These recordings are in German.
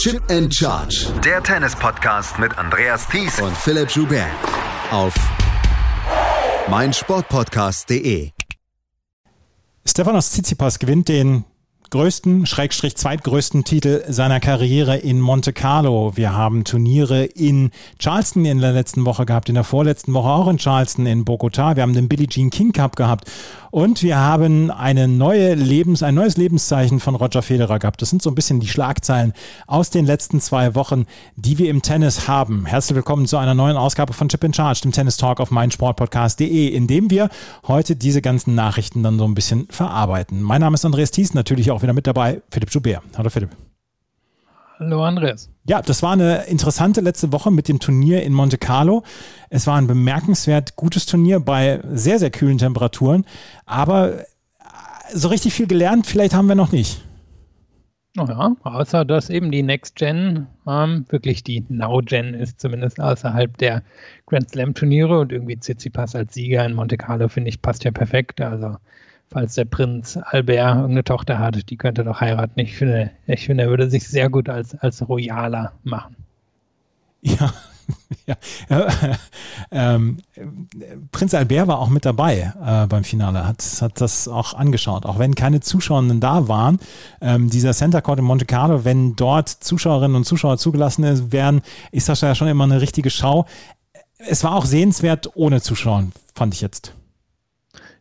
Chip and Charge. Der Tennis-Podcast mit Andreas Thies und Philipp Joubert. Auf meinsportpodcast.de. Stefanos Tsitsipas gewinnt den größten, Schrägstrich zweitgrößten Titel seiner Karriere in Monte Carlo. Wir haben Turniere in Charleston in der letzten Woche gehabt, in der vorletzten Woche auch in Charleston in Bogota. Wir haben den Billie Jean King Cup gehabt und wir haben eine neue Lebens, ein neues Lebenszeichen von Roger Federer gehabt. Das sind so ein bisschen die Schlagzeilen aus den letzten zwei Wochen, die wir im Tennis haben. Herzlich willkommen zu einer neuen Ausgabe von Chip in Charge, dem Tennis Talk auf meinsportpodcast.de, in dem wir heute diese ganzen Nachrichten dann so ein bisschen verarbeiten. Mein Name ist Andreas Thies, natürlich auch wieder mit dabei Philipp Joubert. Hallo Philipp. Hallo Andreas. Ja, das war eine interessante letzte Woche mit dem Turnier in Monte Carlo. Es war ein bemerkenswert gutes Turnier bei sehr, sehr kühlen Temperaturen. Aber so richtig viel gelernt, vielleicht haben wir noch nicht. Naja, außer dass eben die Next Gen ähm, wirklich die Now Gen ist, zumindest außerhalb der Grand Slam Turniere und irgendwie Tsitsipas als Sieger in Monte Carlo, finde ich, passt ja perfekt. Also falls der Prinz Albert irgendeine Tochter hat, die könnte doch heiraten. Ich finde, ich finde, er würde sich sehr gut als, als Royaler machen. Ja, ja. Ähm, Prinz Albert war auch mit dabei äh, beim Finale, hat, hat das auch angeschaut, auch wenn keine Zuschauerinnen da waren. Ähm, dieser Center Court in Monte Carlo, wenn dort Zuschauerinnen und Zuschauer zugelassen werden, ist das ja schon immer eine richtige Schau. Es war auch sehenswert ohne Zuschauer, fand ich jetzt.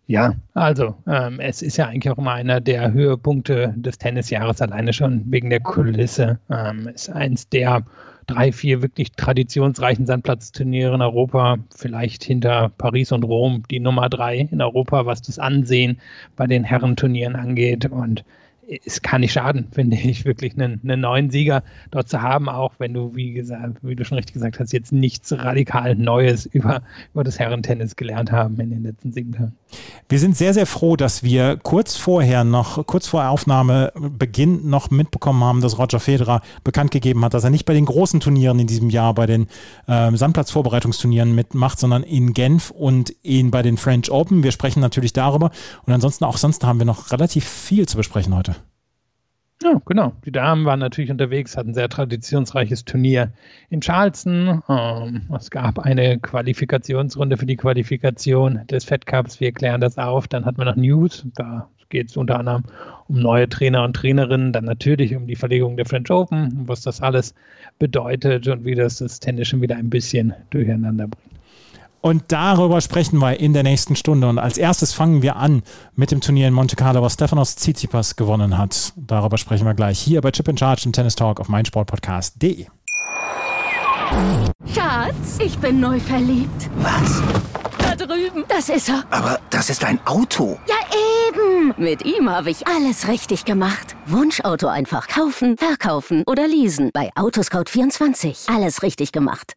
Ja, also ähm, es ist ja eigentlich auch immer einer der Höhepunkte des Tennisjahres, alleine schon wegen der Kulisse. Ähm, ist eins der drei, vier wirklich traditionsreichen Sandplatzturniere in Europa, vielleicht hinter Paris und Rom die Nummer drei in Europa, was das Ansehen bei den Herrenturnieren angeht. Und es kann nicht schaden, finde ich, wirklich einen, einen, neuen Sieger dort zu haben, auch wenn du, wie gesagt, wie du schon richtig gesagt hast, jetzt nichts radikal Neues über, über das Herrentennis gelernt haben in den letzten sieben Tagen. Wir sind sehr, sehr froh, dass wir kurz vorher noch, kurz vor Aufnahmebeginn noch mitbekommen haben, dass Roger Federer bekannt gegeben hat, dass er nicht bei den großen Turnieren in diesem Jahr, bei den äh, Sandplatzvorbereitungsturnieren mitmacht, sondern in Genf und in, bei den French Open. Wir sprechen natürlich darüber und ansonsten auch sonst haben wir noch relativ viel zu besprechen heute. Ja, genau. Die Damen waren natürlich unterwegs, hatten ein sehr traditionsreiches Turnier in Charleston. Ähm, es gab eine Qualifikationsrunde für die Qualifikation des Fed Cups. Wir klären das auf. Dann hatten wir noch News. Da geht es unter anderem um neue Trainer und Trainerinnen, dann natürlich um die Verlegung der French Open, was das alles bedeutet und wie das das Tennis schon wieder ein bisschen durcheinander bringt. Und darüber sprechen wir in der nächsten Stunde. Und als erstes fangen wir an mit dem Turnier in Monte Carlo, was Stefanos Tsitsipas gewonnen hat. Darüber sprechen wir gleich hier bei Chip in Charge im Tennis Talk auf meinsportpodcast.de. Schatz, ich bin neu verliebt. Was? Da drüben. Das ist er. Aber das ist ein Auto. Ja, eben. Mit ihm habe ich alles richtig gemacht. Wunschauto einfach kaufen, verkaufen oder leasen. Bei Autoscout24. Alles richtig gemacht.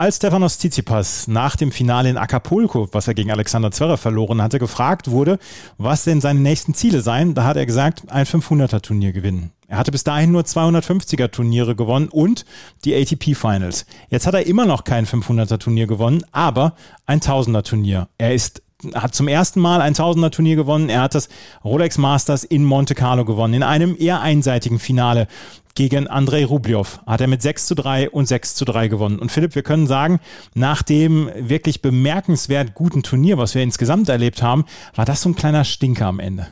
Als Stefanos Tsitsipas nach dem Finale in Acapulco, was er gegen Alexander Zverev verloren hatte, gefragt wurde, was denn seine nächsten Ziele seien, da hat er gesagt, ein 500er Turnier gewinnen. Er hatte bis dahin nur 250er Turniere gewonnen und die ATP Finals. Jetzt hat er immer noch kein 500er Turnier gewonnen, aber ein 1000er Turnier. Er ist hat zum ersten Mal ein Tausender-Turnier gewonnen. Er hat das Rolex Masters in Monte Carlo gewonnen. In einem eher einseitigen Finale gegen Andrei Rublev hat er mit 6 zu 3 und 6 zu 3 gewonnen. Und Philipp, wir können sagen, nach dem wirklich bemerkenswert guten Turnier, was wir insgesamt erlebt haben, war das so ein kleiner Stinker am Ende.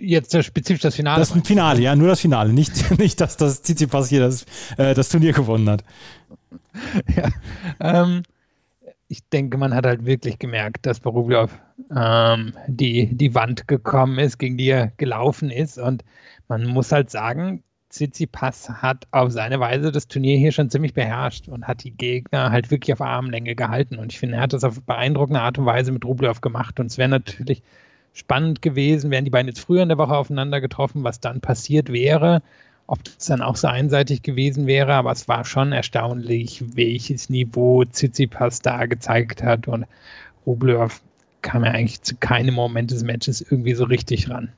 Jetzt spezifisch das Finale. Das Finale, ja, nur das Finale. Nicht, nicht dass das Tsitsipas hier das, äh, das Turnier gewonnen hat. Ja, ähm, ich denke, man hat halt wirklich gemerkt, dass Borublev ähm, die, die Wand gekommen ist, gegen die er gelaufen ist. Und man muss halt sagen, Tsitsipas hat auf seine Weise das Turnier hier schon ziemlich beherrscht und hat die Gegner halt wirklich auf Armlänge gehalten. Und ich finde, er hat das auf beeindruckende Art und Weise mit Rublev gemacht. Und es wäre natürlich spannend gewesen, wären die beiden jetzt früher in der Woche aufeinander getroffen, was dann passiert wäre ob das dann auch so einseitig gewesen wäre, aber es war schon erstaunlich, welches Niveau Tsitsipas da gezeigt hat und Rublev kam ja eigentlich zu keinem Moment des Matches irgendwie so richtig ran.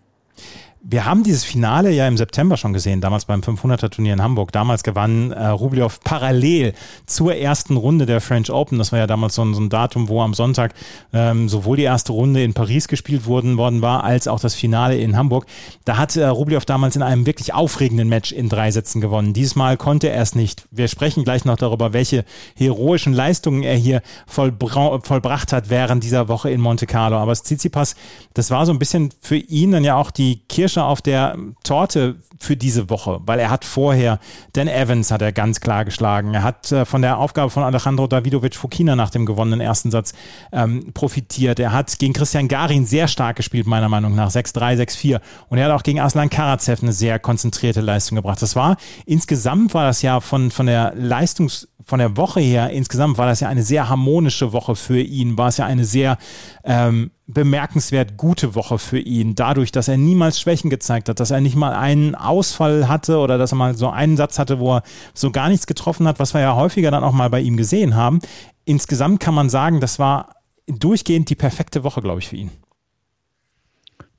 Wir haben dieses Finale ja im September schon gesehen, damals beim 500er Turnier in Hamburg. Damals gewann äh, Rublev parallel zur ersten Runde der French Open. Das war ja damals so ein, so ein Datum, wo am Sonntag ähm, sowohl die erste Runde in Paris gespielt worden, worden war, als auch das Finale in Hamburg. Da hat äh, Rublev damals in einem wirklich aufregenden Match in drei Sätzen gewonnen. Dieses Mal konnte er es nicht. Wir sprechen gleich noch darüber, welche heroischen Leistungen er hier vollbracht hat während dieser Woche in Monte Carlo. Aber Tsitsipas, das war so ein bisschen für ihn dann ja auch die Kirsche auf der Torte für diese Woche, weil er hat vorher, Dan Evans hat er ganz klar geschlagen. Er hat äh, von der Aufgabe von Alejandro Davidovic Fokina nach dem gewonnenen ersten Satz ähm, profitiert. Er hat gegen Christian Garin sehr stark gespielt, meiner Meinung nach. 6-3, 6-4. Und er hat auch gegen Aslan Karatsev eine sehr konzentrierte Leistung gebracht. Das war, insgesamt war das ja von, von der Leistungs- von der Woche her insgesamt war das ja eine sehr harmonische Woche für ihn, war es ja eine sehr ähm, bemerkenswert gute Woche für ihn, dadurch, dass er niemals Schwächen gezeigt hat, dass er nicht mal einen Ausfall hatte oder dass er mal so einen Satz hatte, wo er so gar nichts getroffen hat, was wir ja häufiger dann auch mal bei ihm gesehen haben. Insgesamt kann man sagen, das war durchgehend die perfekte Woche, glaube ich, für ihn.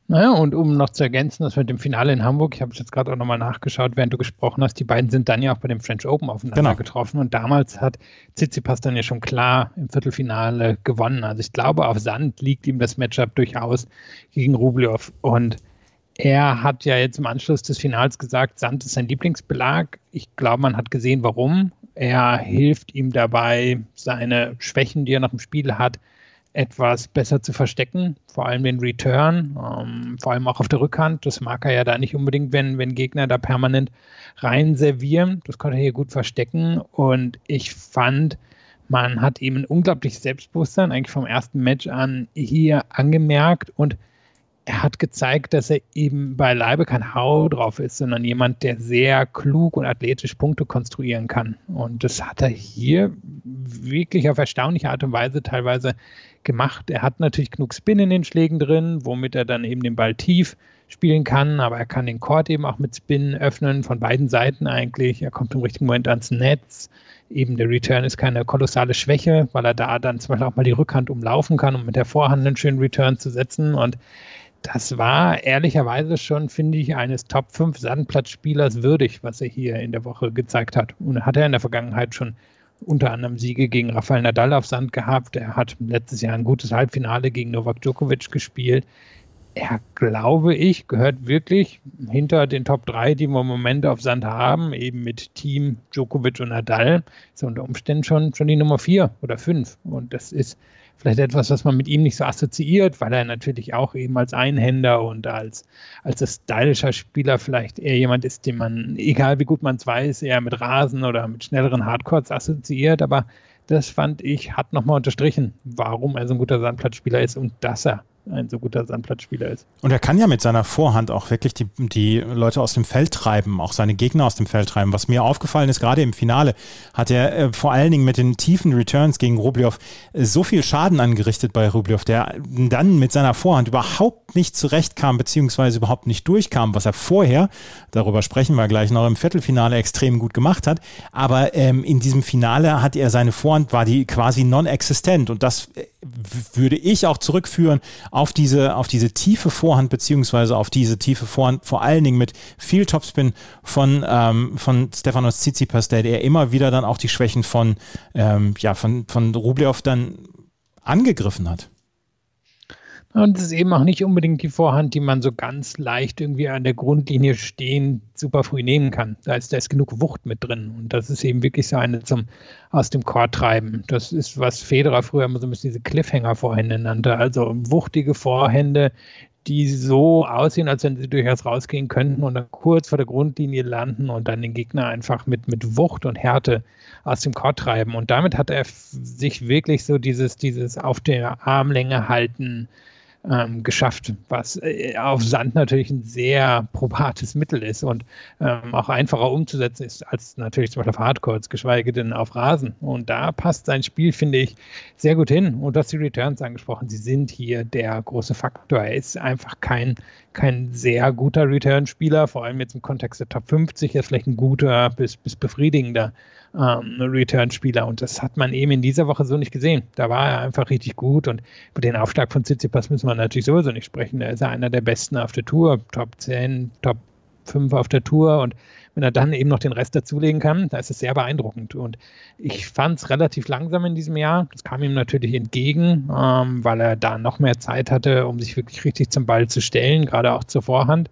Naja, und um noch zu ergänzen, das mit dem Finale in Hamburg, ich habe es jetzt gerade auch nochmal nachgeschaut, während du gesprochen hast, die beiden sind dann ja auch bei dem French Open aufeinander genau. getroffen und damals hat Tsitsipas dann ja schon klar im Viertelfinale gewonnen. Also ich glaube, auf Sand liegt ihm das Matchup durchaus gegen Rublev und er hat ja jetzt im Anschluss des Finals gesagt, Sand ist sein Lieblingsbelag. Ich glaube, man hat gesehen, warum. Er hilft ihm dabei, seine Schwächen, die er nach dem Spiel hat, etwas besser zu verstecken, vor allem den Return, ähm, vor allem auch auf der Rückhand. Das mag er ja da nicht unbedingt, wenn, wenn Gegner da permanent rein servieren. Das konnte er hier gut verstecken und ich fand, man hat ihm ein unglaubliches Selbstbewusstsein eigentlich vom ersten Match an hier angemerkt und er hat gezeigt, dass er eben beileibe kein Hau drauf ist, sondern jemand, der sehr klug und athletisch Punkte konstruieren kann. Und das hat er hier wirklich auf erstaunliche Art und Weise teilweise gemacht. Er hat natürlich genug Spin in den Schlägen drin, womit er dann eben den Ball tief spielen kann, aber er kann den Court eben auch mit Spin öffnen, von beiden Seiten eigentlich. Er kommt im richtigen Moment ans Netz. Eben der Return ist keine kolossale Schwäche, weil er da dann zum Beispiel auch mal die Rückhand umlaufen kann, um mit der Vorhand einen schönen Return zu setzen. Und das war ehrlicherweise schon, finde ich, eines Top 5 Sandplatzspielers würdig, was er hier in der Woche gezeigt hat. Und hat er in der Vergangenheit schon unter anderem Siege gegen Rafael Nadal auf Sand gehabt. Er hat letztes Jahr ein gutes Halbfinale gegen Novak Djokovic gespielt. Er, glaube ich, gehört wirklich hinter den Top 3, die wir im Moment auf Sand haben, eben mit Team Djokovic und Nadal, ist unter Umständen schon, schon die Nummer 4 oder 5. Und das ist vielleicht etwas, was man mit ihm nicht so assoziiert, weil er natürlich auch eben als Einhänder und als, als stylischer Spieler vielleicht eher jemand ist, den man, egal wie gut man es weiß, eher mit Rasen oder mit schnelleren Hardcores assoziiert. Aber das fand ich, hat nochmal unterstrichen, warum er so ein guter Sandplatzspieler ist und dass er ein so guter Sandplatzspieler ist. Und er kann ja mit seiner Vorhand auch wirklich die, die Leute aus dem Feld treiben, auch seine Gegner aus dem Feld treiben. Was mir aufgefallen ist, gerade im Finale hat er äh, vor allen Dingen mit den tiefen Returns gegen Rublev äh, so viel Schaden angerichtet bei Rublev, der dann mit seiner Vorhand überhaupt nicht zurechtkam, beziehungsweise überhaupt nicht durchkam, was er vorher, darüber sprechen wir gleich noch, im Viertelfinale extrem gut gemacht hat. Aber ähm, in diesem Finale hat er seine Vorhand, war die quasi non-existent und das äh, würde ich auch zurückführen auf diese, auf diese tiefe Vorhand, beziehungsweise auf diese tiefe Vorhand, vor allen Dingen mit viel Topspin von, ähm, von Stefanos Tsitsipas, der, der immer wieder dann auch die Schwächen von, ähm, ja, von, von Rublev dann angegriffen hat. Und es ist eben auch nicht unbedingt die Vorhand, die man so ganz leicht irgendwie an der Grundlinie stehen super früh nehmen kann. Da ist, da ist genug Wucht mit drin. Und das ist eben wirklich so eine zum aus dem Chord treiben. Das ist, was Federer früher immer so ein bisschen diese Cliffhanger-Vorhände nannte. Also wuchtige Vorhände, die so aussehen, als wenn sie durchaus rausgehen könnten und dann kurz vor der Grundlinie landen und dann den Gegner einfach mit, mit Wucht und Härte aus dem Chord treiben. Und damit hat er sich wirklich so dieses, dieses auf der Armlänge halten, ähm, geschafft, was äh, auf Sand natürlich ein sehr probates Mittel ist und ähm, auch einfacher umzusetzen ist als natürlich zum Beispiel auf Hardcourts, geschweige denn auf Rasen. Und da passt sein Spiel, finde ich, sehr gut hin. Und du hast die Returns angesprochen, sie sind hier der große Faktor. Er ist einfach kein, kein sehr guter Return-Spieler, vor allem jetzt im Kontext der Top 50, er ist vielleicht ein guter bis, bis befriedigender ähm, Return-Spieler. Und das hat man eben in dieser Woche so nicht gesehen. Da war er einfach richtig gut und über den Aufschlag von Tsitsipas müssen wir natürlich sowieso nicht sprechen. Er ist ja einer der Besten auf der Tour, Top 10, Top 5 auf der Tour und wenn er dann eben noch den Rest dazulegen kann, da ist es sehr beeindruckend. Und ich fand es relativ langsam in diesem Jahr. Das kam ihm natürlich entgegen, ähm, weil er da noch mehr Zeit hatte, um sich wirklich richtig zum Ball zu stellen, gerade auch zur Vorhand.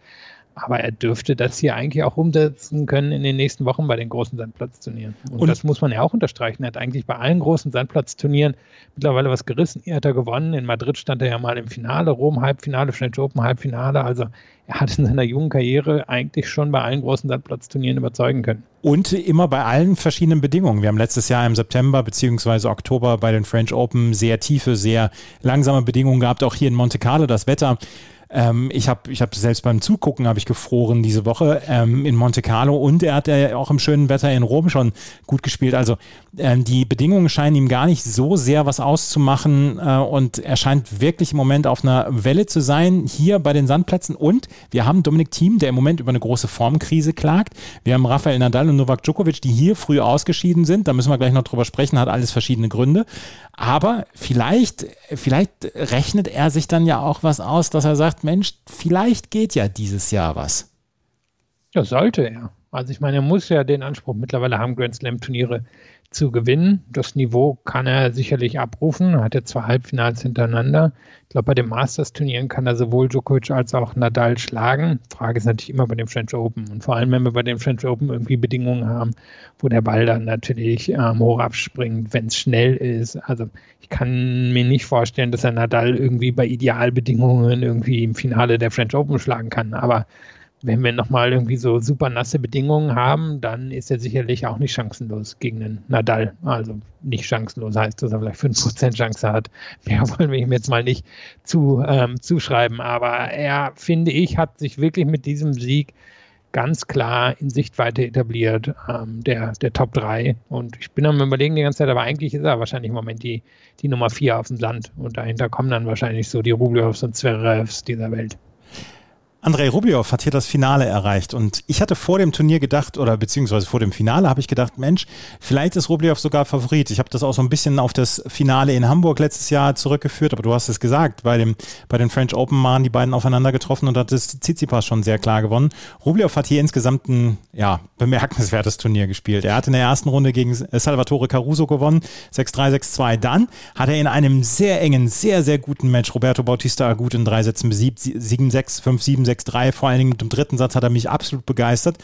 Aber er dürfte das hier eigentlich auch umsetzen können in den nächsten Wochen bei den großen Sandplatzturnieren. Und, und, das muss man ja auch unterstreichen. Er hat eigentlich bei allen großen Sandplatzturnieren mittlerweile was gerissen. Er hat er gewonnen. In Madrid stand er ja mal im Finale, Rom Halbfinale, French Open Halbfinale. Also er hat in seiner jungen Karriere eigentlich schon bei allen großen Sandplatzturnieren überzeugen können. Und immer bei allen verschiedenen Bedingungen. Wir haben letztes Jahr im September bzw. Oktober bei den French Open sehr tiefe, sehr langsame Bedingungen gehabt. Auch hier in Monte Carlo das Wetter ähm, ich habe ich hab selbst beim Zugucken habe ich gefroren diese Woche ähm, in Monte Carlo und er hat ja auch im schönen Wetter in Rom schon gut gespielt. Also ähm, die Bedingungen scheinen ihm gar nicht so sehr was auszumachen äh, und er scheint wirklich im Moment auf einer Welle zu sein hier bei den Sandplätzen und wir haben Dominik Thiem, der im Moment über eine große Formkrise klagt. Wir haben Rafael Nadal und Novak Djokovic, die hier früh ausgeschieden sind. Da müssen wir gleich noch drüber sprechen, hat alles verschiedene Gründe. Aber vielleicht, vielleicht rechnet er sich dann ja auch was aus, dass er sagt, Mensch, vielleicht geht ja dieses Jahr was. Ja, sollte er. Also ich meine, er muss ja den Anspruch mittlerweile haben, Grand Slam Turniere zu gewinnen. Das Niveau kann er sicherlich abrufen. Er hat ja zwei Halbfinals hintereinander. Ich glaube, bei den Masters-Turnieren kann er sowohl Djokovic als auch Nadal schlagen. Frage ist natürlich immer bei dem French Open. Und vor allem, wenn wir bei dem French Open irgendwie Bedingungen haben, wo der Ball dann natürlich ähm, hoch abspringt, wenn es schnell ist. Also ich kann mir nicht vorstellen, dass er Nadal irgendwie bei Idealbedingungen irgendwie im Finale der French Open schlagen kann. Aber wenn wir nochmal irgendwie so super nasse Bedingungen haben, dann ist er sicherlich auch nicht chancenlos gegen den Nadal. Also nicht chancenlos heißt, dass er vielleicht 5% Chance hat. Mehr wollen wir ihm jetzt mal nicht zu, ähm, zuschreiben. Aber er, finde ich, hat sich wirklich mit diesem Sieg ganz klar in Sichtweite etabliert, ähm, der, der Top 3. Und ich bin am überlegen die ganze Zeit, aber eigentlich ist er wahrscheinlich im Moment die, die Nummer 4 auf dem Land. Und dahinter kommen dann wahrscheinlich so die Rublevs und Zverevs dieser Welt. Andrei Rublev hat hier das Finale erreicht und ich hatte vor dem Turnier gedacht, oder beziehungsweise vor dem Finale habe ich gedacht, Mensch, vielleicht ist Rublev sogar Favorit. Ich habe das auch so ein bisschen auf das Finale in Hamburg letztes Jahr zurückgeführt, aber du hast es gesagt, bei, dem, bei den French Open waren die beiden aufeinander getroffen und hat das Tsitsipas schon sehr klar gewonnen. Rublev hat hier insgesamt ein ja, bemerkenswertes Turnier gespielt. Er hat in der ersten Runde gegen Salvatore Caruso gewonnen, 6-3, 6-2. Dann hat er in einem sehr engen, sehr, sehr guten Match Roberto Bautista gut in drei Sätzen besiegt, 7-6, 5-7, 6-3, vor allen Dingen mit dem dritten Satz hat er mich absolut begeistert.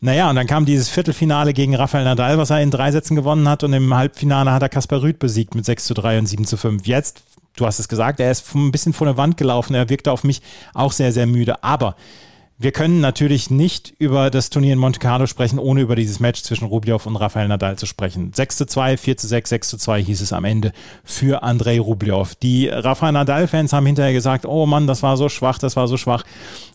Naja, und dann kam dieses Viertelfinale gegen Rafael Nadal, was er in drei Sätzen gewonnen hat. Und im Halbfinale hat er Kaspar Rüth besiegt mit 6 zu 3 und 7 zu 5. Jetzt, du hast es gesagt, er ist ein bisschen vor der Wand gelaufen. Er wirkte auf mich auch sehr, sehr müde. Aber wir können natürlich nicht über das Turnier in Monte Carlo sprechen, ohne über dieses Match zwischen Rublev und Rafael Nadal zu sprechen. 6 zu 2, 4 zu 6, 6 zu 2 hieß es am Ende für Andrei Rublev. Die Rafael Nadal-Fans haben hinterher gesagt, oh Mann, das war so schwach, das war so schwach.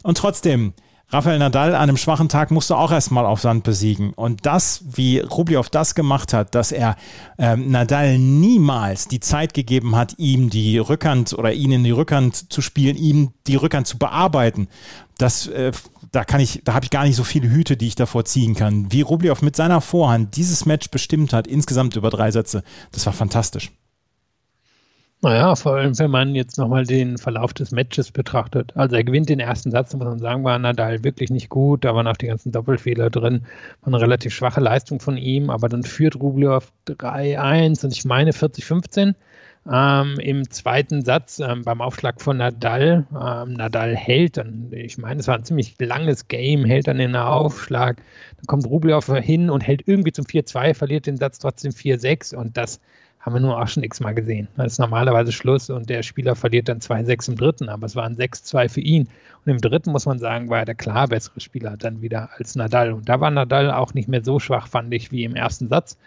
Und trotzdem, Rafael Nadal an einem schwachen Tag musste auch erstmal auf Sand besiegen. Und das, wie Rublev das gemacht hat, dass er ähm, Nadal niemals die Zeit gegeben hat, ihm die Rückhand oder ihn in die Rückhand zu spielen, ihm die Rückhand zu bearbeiten, das, äh, da kann ich, da habe ich gar nicht so viele Hüte, die ich davor ziehen kann. Wie Rublev mit seiner Vorhand dieses Match bestimmt hat, insgesamt über drei Sätze, das war fantastisch. Naja, vor allem, wenn man jetzt nochmal den Verlauf des Matches betrachtet. Also er gewinnt den ersten Satz, muss man sagen, war Nadal wirklich nicht gut. Da waren auch die ganzen Doppelfehler drin. War eine relativ schwache Leistung von ihm, aber dann führt Rublev 3-1 und ich meine 40-15. Ähm, Im zweiten Satz ähm, beim Aufschlag von Nadal, ähm, Nadal hält dann, ich meine, es war ein ziemlich langes Game, hält dann in den Aufschlag, dann kommt Rublev hin und hält irgendwie zum 4-2, verliert den Satz trotzdem 4-6 und das haben wir nur auch schon x-mal gesehen. Das ist normalerweise Schluss und der Spieler verliert dann 2-6 im dritten, aber es waren 6-2 für ihn. Und im dritten muss man sagen, war er der klar bessere Spieler dann wieder als Nadal. Und da war Nadal auch nicht mehr so schwach, fand ich, wie im ersten Satz.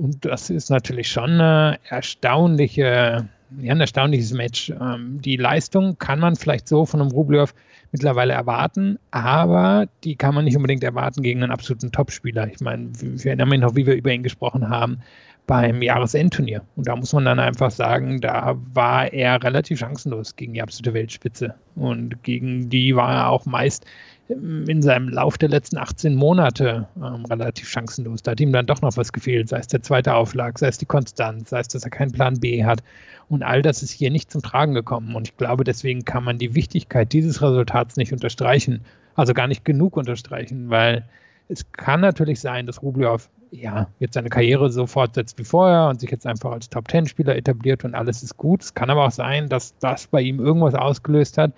Und das ist natürlich schon eine erstaunliche, ja, ein erstaunliches Match. Ähm, die Leistung kann man vielleicht so von einem Rublev mittlerweile erwarten, aber die kann man nicht unbedingt erwarten gegen einen absoluten Topspieler. Ich meine, wir erinnern mich noch, wie wir über ihn gesprochen haben beim Jahresendturnier. Und da muss man dann einfach sagen, da war er relativ chancenlos gegen die absolute Weltspitze. Und gegen die war er auch meist in seinem Lauf der letzten 18 Monate ähm, relativ chancenlos. Da hat ihm dann doch noch was gefehlt, sei es der zweite Auflag, sei es die Konstanz, sei es, dass er keinen Plan B hat. Und all das ist hier nicht zum Tragen gekommen. Und ich glaube, deswegen kann man die Wichtigkeit dieses Resultats nicht unterstreichen. Also gar nicht genug unterstreichen, weil es kann natürlich sein, dass Rublev ja, jetzt seine Karriere so fortsetzt wie vorher und sich jetzt einfach als Top-10-Spieler etabliert und alles ist gut. Es kann aber auch sein, dass das bei ihm irgendwas ausgelöst hat,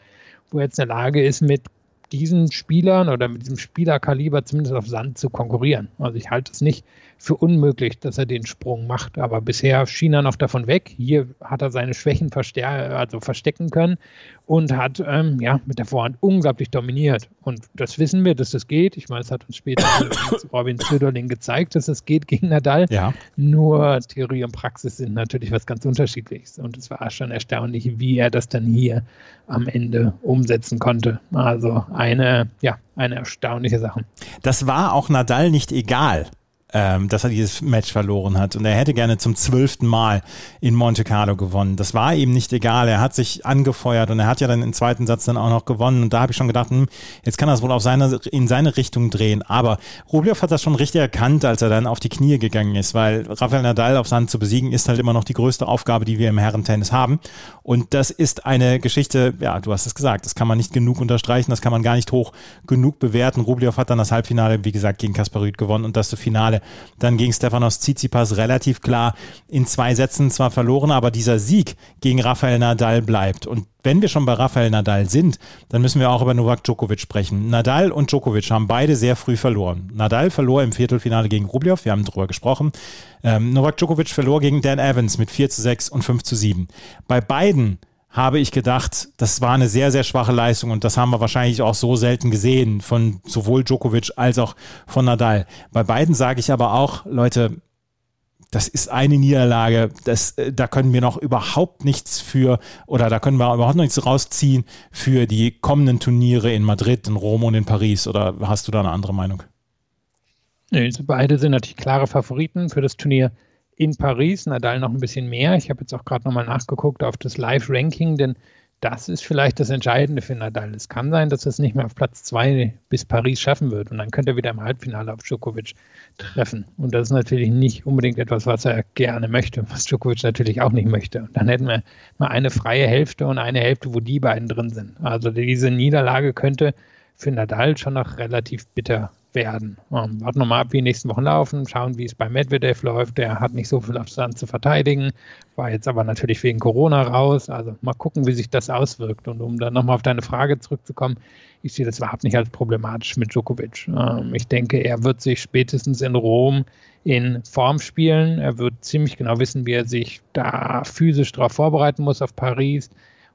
wo er jetzt in der Lage ist, mit diesen Spielern oder mit diesem Spielerkaliber zumindest auf Sand zu konkurrieren. Also ich halte es nicht für unmöglich, dass er den Sprung macht. Aber bisher schien er noch davon weg. Hier hat er seine Schwächen also verstecken können und hat ähm, ja, mit der Vorhand unglaublich dominiert. Und das wissen wir, dass das geht. Ich meine, es hat uns später Robin Söderling gezeigt, dass es geht gegen Nadal. Ja. Nur Theorie und Praxis sind natürlich was ganz unterschiedliches. Und es war schon erstaunlich, wie er das dann hier am Ende umsetzen konnte. Also eine, ja, eine erstaunliche Sache. Das war auch Nadal nicht egal ähm, dass er dieses Match verloren hat. Und er hätte gerne zum zwölften Mal in Monte Carlo gewonnen. Das war ihm nicht egal. Er hat sich angefeuert und er hat ja dann im zweiten Satz dann auch noch gewonnen. Und da habe ich schon gedacht, hm, jetzt kann er es wohl auf seine, in seine Richtung drehen. Aber Rublev hat das schon richtig erkannt, als er dann auf die Knie gegangen ist, weil Rafael Nadal auf Sand zu besiegen ist halt immer noch die größte Aufgabe, die wir im Herrentennis haben. Und das ist eine Geschichte, ja, du hast es gesagt, das kann man nicht genug unterstreichen, das kann man gar nicht hoch genug bewerten. Rublev hat dann das Halbfinale, wie gesagt, gegen Kaspar Rüth gewonnen und das Finale dann gegen Stefanos Tsitsipas relativ klar in zwei Sätzen zwar verloren, aber dieser Sieg gegen Rafael Nadal bleibt. Und wenn wir schon bei Rafael Nadal sind, dann müssen wir auch über Novak Djokovic sprechen. Nadal und Djokovic haben beide sehr früh verloren. Nadal verlor im Viertelfinale gegen Rublev, wir haben darüber gesprochen. Ähm, Novak Djokovic verlor gegen Dan Evans mit 4 zu 6 und 5 zu 7. Bei beiden habe ich gedacht, das war eine sehr, sehr schwache Leistung und das haben wir wahrscheinlich auch so selten gesehen von sowohl Djokovic als auch von Nadal. Bei beiden sage ich aber auch, Leute, das ist eine Niederlage, das, äh, da können wir noch überhaupt nichts für oder da können wir überhaupt nichts rausziehen für die kommenden Turniere in Madrid, in Rom und in Paris. Oder hast du da eine andere Meinung? Nee, beide sind natürlich klare Favoriten für das Turnier in Paris, Nadal noch ein bisschen mehr. Ich habe jetzt auch gerade nochmal nachgeguckt auf das Live-Ranking, denn das ist vielleicht das Entscheidende für Nadal. Es kann sein, dass er es nicht mehr auf Platz 2 bis Paris schaffen wird und dann könnte er wieder im Halbfinale auf Djokovic treffen. Und das ist natürlich nicht unbedingt etwas, was er gerne möchte, was Djokovic natürlich auch nicht möchte. Und dann hätten wir mal eine freie Hälfte und eine Hälfte, wo die beiden drin sind. Also diese Niederlage könnte für Nadal schon noch relativ bitter werden. Ähm, warten wir mal ab, wie die nächsten Wochen laufen, schauen, wie es bei Medvedev läuft. Der hat nicht so viel Abstand zu verteidigen, war jetzt aber natürlich wegen Corona raus. Also mal gucken, wie sich das auswirkt. Und um dann nochmal auf deine Frage zurückzukommen, ich sehe das überhaupt nicht als problematisch mit Djokovic. Ähm, ich denke, er wird sich spätestens in Rom in Form spielen. Er wird ziemlich genau wissen, wie er sich da physisch darauf vorbereiten muss auf Paris.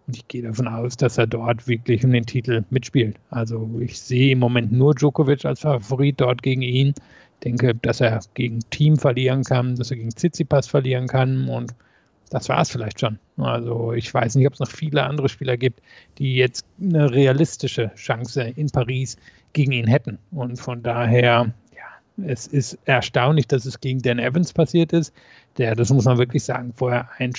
Und ich gehe davon aus, dass er dort wirklich um den Titel mitspielt. Also ich sehe im Moment nur Djokovic als Favorit dort gegen ihn. Ich denke, dass er gegen Team verlieren kann, dass er gegen Tsitsipas verlieren kann und das war es vielleicht schon. Also ich weiß nicht, ob es noch viele andere Spieler gibt, die jetzt eine realistische Chance in Paris gegen ihn hätten. Und von daher es ist erstaunlich, dass es gegen Dan Evans passiert ist, der, das muss man wirklich sagen, vorher ein,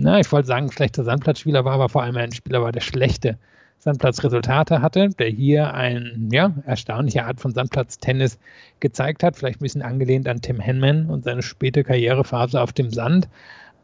na, ich wollte sagen, schlechter Sandplatzspieler war, aber vor allem ein Spieler war, der schlechte Sandplatzresultate hatte, der hier ein, ja, erstaunliche Art von Sandplatztennis gezeigt hat, vielleicht ein bisschen angelehnt an Tim Henman und seine späte Karrierephase auf dem Sand.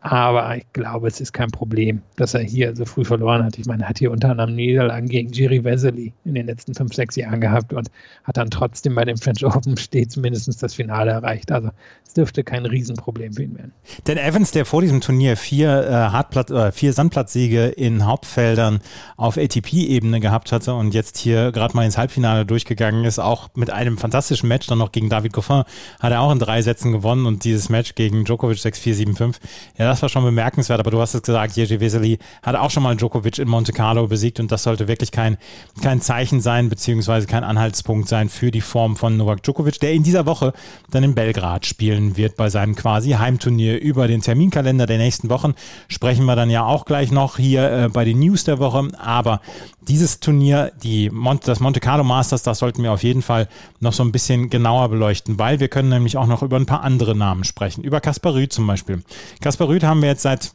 Aber ich glaube, es ist kein Problem, dass er hier so früh verloren hat. Ich meine, er hat hier unter anderem Niederlagen gegen Jiri Vesely in den letzten fünf, sechs Jahren gehabt und hat dann trotzdem bei dem French Open stets mindestens das Finale erreicht. Also es dürfte kein Riesenproblem für ihn werden. Denn Evans, der vor diesem Turnier vier, äh, Hartplatz, äh, vier Sandplatzsiege in Hauptfeldern auf ATP-Ebene gehabt hatte und jetzt hier gerade mal ins Halbfinale durchgegangen ist, auch mit einem fantastischen Match dann noch gegen David Goffin, hat er auch in drei Sätzen gewonnen und dieses Match gegen Djokovic 6-4, 7-5. Ja, das war schon bemerkenswert, aber du hast es gesagt, Jerzy Vesely hat auch schon mal Djokovic in Monte Carlo besiegt und das sollte wirklich kein, kein Zeichen sein, beziehungsweise kein Anhaltspunkt sein für die Form von Novak Djokovic, der in dieser Woche dann in Belgrad spielen wird bei seinem quasi Heimturnier über den Terminkalender der nächsten Wochen. Sprechen wir dann ja auch gleich noch hier äh, bei den News der Woche, aber dieses Turnier, die Monte, das Monte Carlo Masters, das sollten wir auf jeden Fall noch so ein bisschen genauer beleuchten, weil wir können nämlich auch noch über ein paar andere Namen sprechen. Über Kaspar Rüth zum Beispiel. Kaspar Haben wir jetzt seit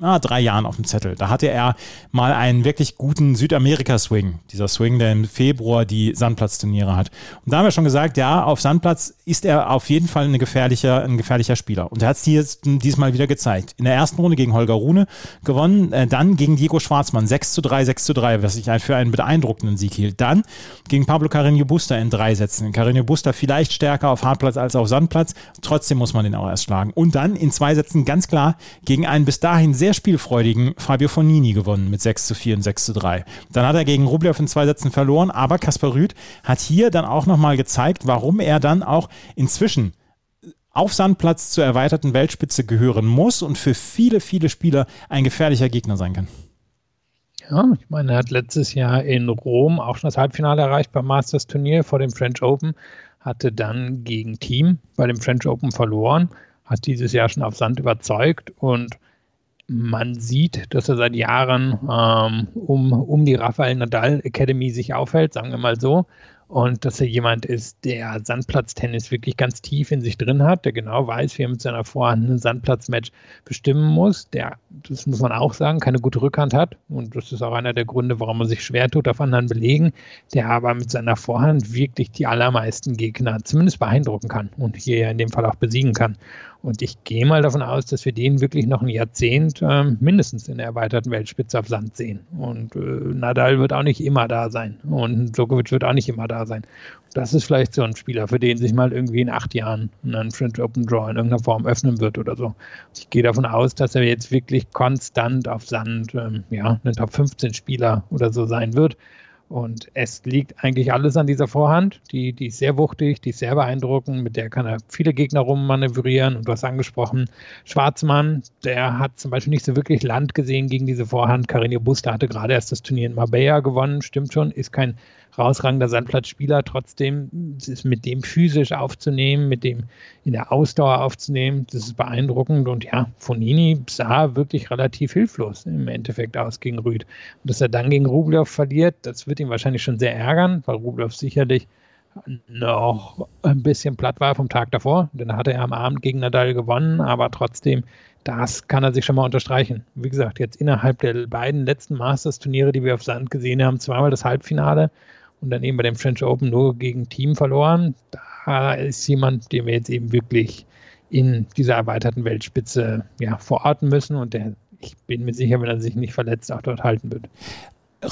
ah, drei Jahren auf dem Zettel. Da hatte er mal einen wirklich guten Südamerika-Swing. Dieser Swing, der im Februar die Sandplatzturniere hat. Und da haben wir schon gesagt, ja, auf Sandplatz ist er auf jeden Fall eine gefährlicher, ein gefährlicher Spieler. Und er hat es diesmal wieder gezeigt. In der ersten Runde gegen Holger Rune gewonnen, äh, dann gegen Diego Schwarzmann 6 zu 3, 6 zu 3, was ich für einen beeindruckenden Sieg hielt. Dann gegen Pablo Carreño Busta in drei Sätzen. Carreño Busta vielleicht stärker auf Hartplatz als auf Sandplatz. Trotzdem muss man den auch erst schlagen. Und dann in zwei Sätzen ganz klar gegen einen bis dahin sehr sehr spielfreudigen Fabio Fonini gewonnen mit 6 zu 4 und 6 zu 3. Dann hat er gegen Rublev in zwei Sätzen verloren, aber Kaspar Rüth hat hier dann auch nochmal gezeigt, warum er dann auch inzwischen auf Sandplatz zur erweiterten Weltspitze gehören muss und für viele, viele Spieler ein gefährlicher Gegner sein kann. Ja, ich meine, er hat letztes Jahr in Rom auch schon das Halbfinale erreicht beim Masters Turnier vor dem French Open, hatte dann gegen Team bei dem French Open verloren, hat dieses Jahr schon auf Sand überzeugt und man sieht, dass er seit Jahren ähm, um, um die Rafael Nadal Academy sich aufhält, sagen wir mal so und dass er jemand ist, der Sandplatztennis wirklich ganz tief in sich drin hat, der genau weiß, wie er mit seiner Vorhand ein Sandplatzmatch bestimmen muss, der, das muss man auch sagen, keine gute Rückhand hat und das ist auch einer der Gründe, warum er sich schwer tut auf anderen Belegen, der aber mit seiner Vorhand wirklich die allermeisten Gegner zumindest beeindrucken kann und hier ja in dem Fall auch besiegen kann. Und ich gehe mal davon aus, dass wir den wirklich noch ein Jahrzehnt äh, mindestens in der erweiterten Weltspitze auf Sand sehen. Und äh, Nadal wird auch nicht immer da sein. Und Djokovic wird auch nicht immer da sein. Das ist vielleicht so ein Spieler, für den sich mal irgendwie in acht Jahren ein French Open Draw in irgendeiner Form öffnen wird oder so. Ich gehe davon aus, dass er jetzt wirklich konstant auf Sand, ähm, ja, ein Top 15 Spieler oder so sein wird. Und es liegt eigentlich alles an dieser Vorhand. Die, die ist sehr wuchtig, die ist sehr beeindruckend, mit der kann er viele Gegner rummanövrieren. Und du hast angesprochen, Schwarzmann, der hat zum Beispiel nicht so wirklich Land gesehen gegen diese Vorhand. Carreño Busta hatte gerade erst das Turnier in Marbella gewonnen, stimmt schon, ist kein rausragender Sandplatzspieler. Trotzdem ist mit dem physisch aufzunehmen, mit dem in der Ausdauer aufzunehmen, das ist beeindruckend. Und ja, Fonini sah wirklich relativ hilflos im Endeffekt aus gegen Rüd. Und dass er dann gegen Rublev verliert, das wird ihn wahrscheinlich schon sehr ärgern, weil Rublev sicherlich noch ein bisschen platt war vom Tag davor. Dann hatte er am Abend gegen Nadal gewonnen, aber trotzdem, das kann er sich schon mal unterstreichen. Wie gesagt, jetzt innerhalb der beiden letzten Masters-Turniere, die wir auf Sand gesehen haben, zweimal das Halbfinale und dann eben bei dem French Open nur gegen Team verloren. Da ist jemand, den wir jetzt eben wirklich in dieser erweiterten Weltspitze ja, verorten müssen und der, ich bin mir sicher, wenn er sich nicht verletzt, auch dort halten wird.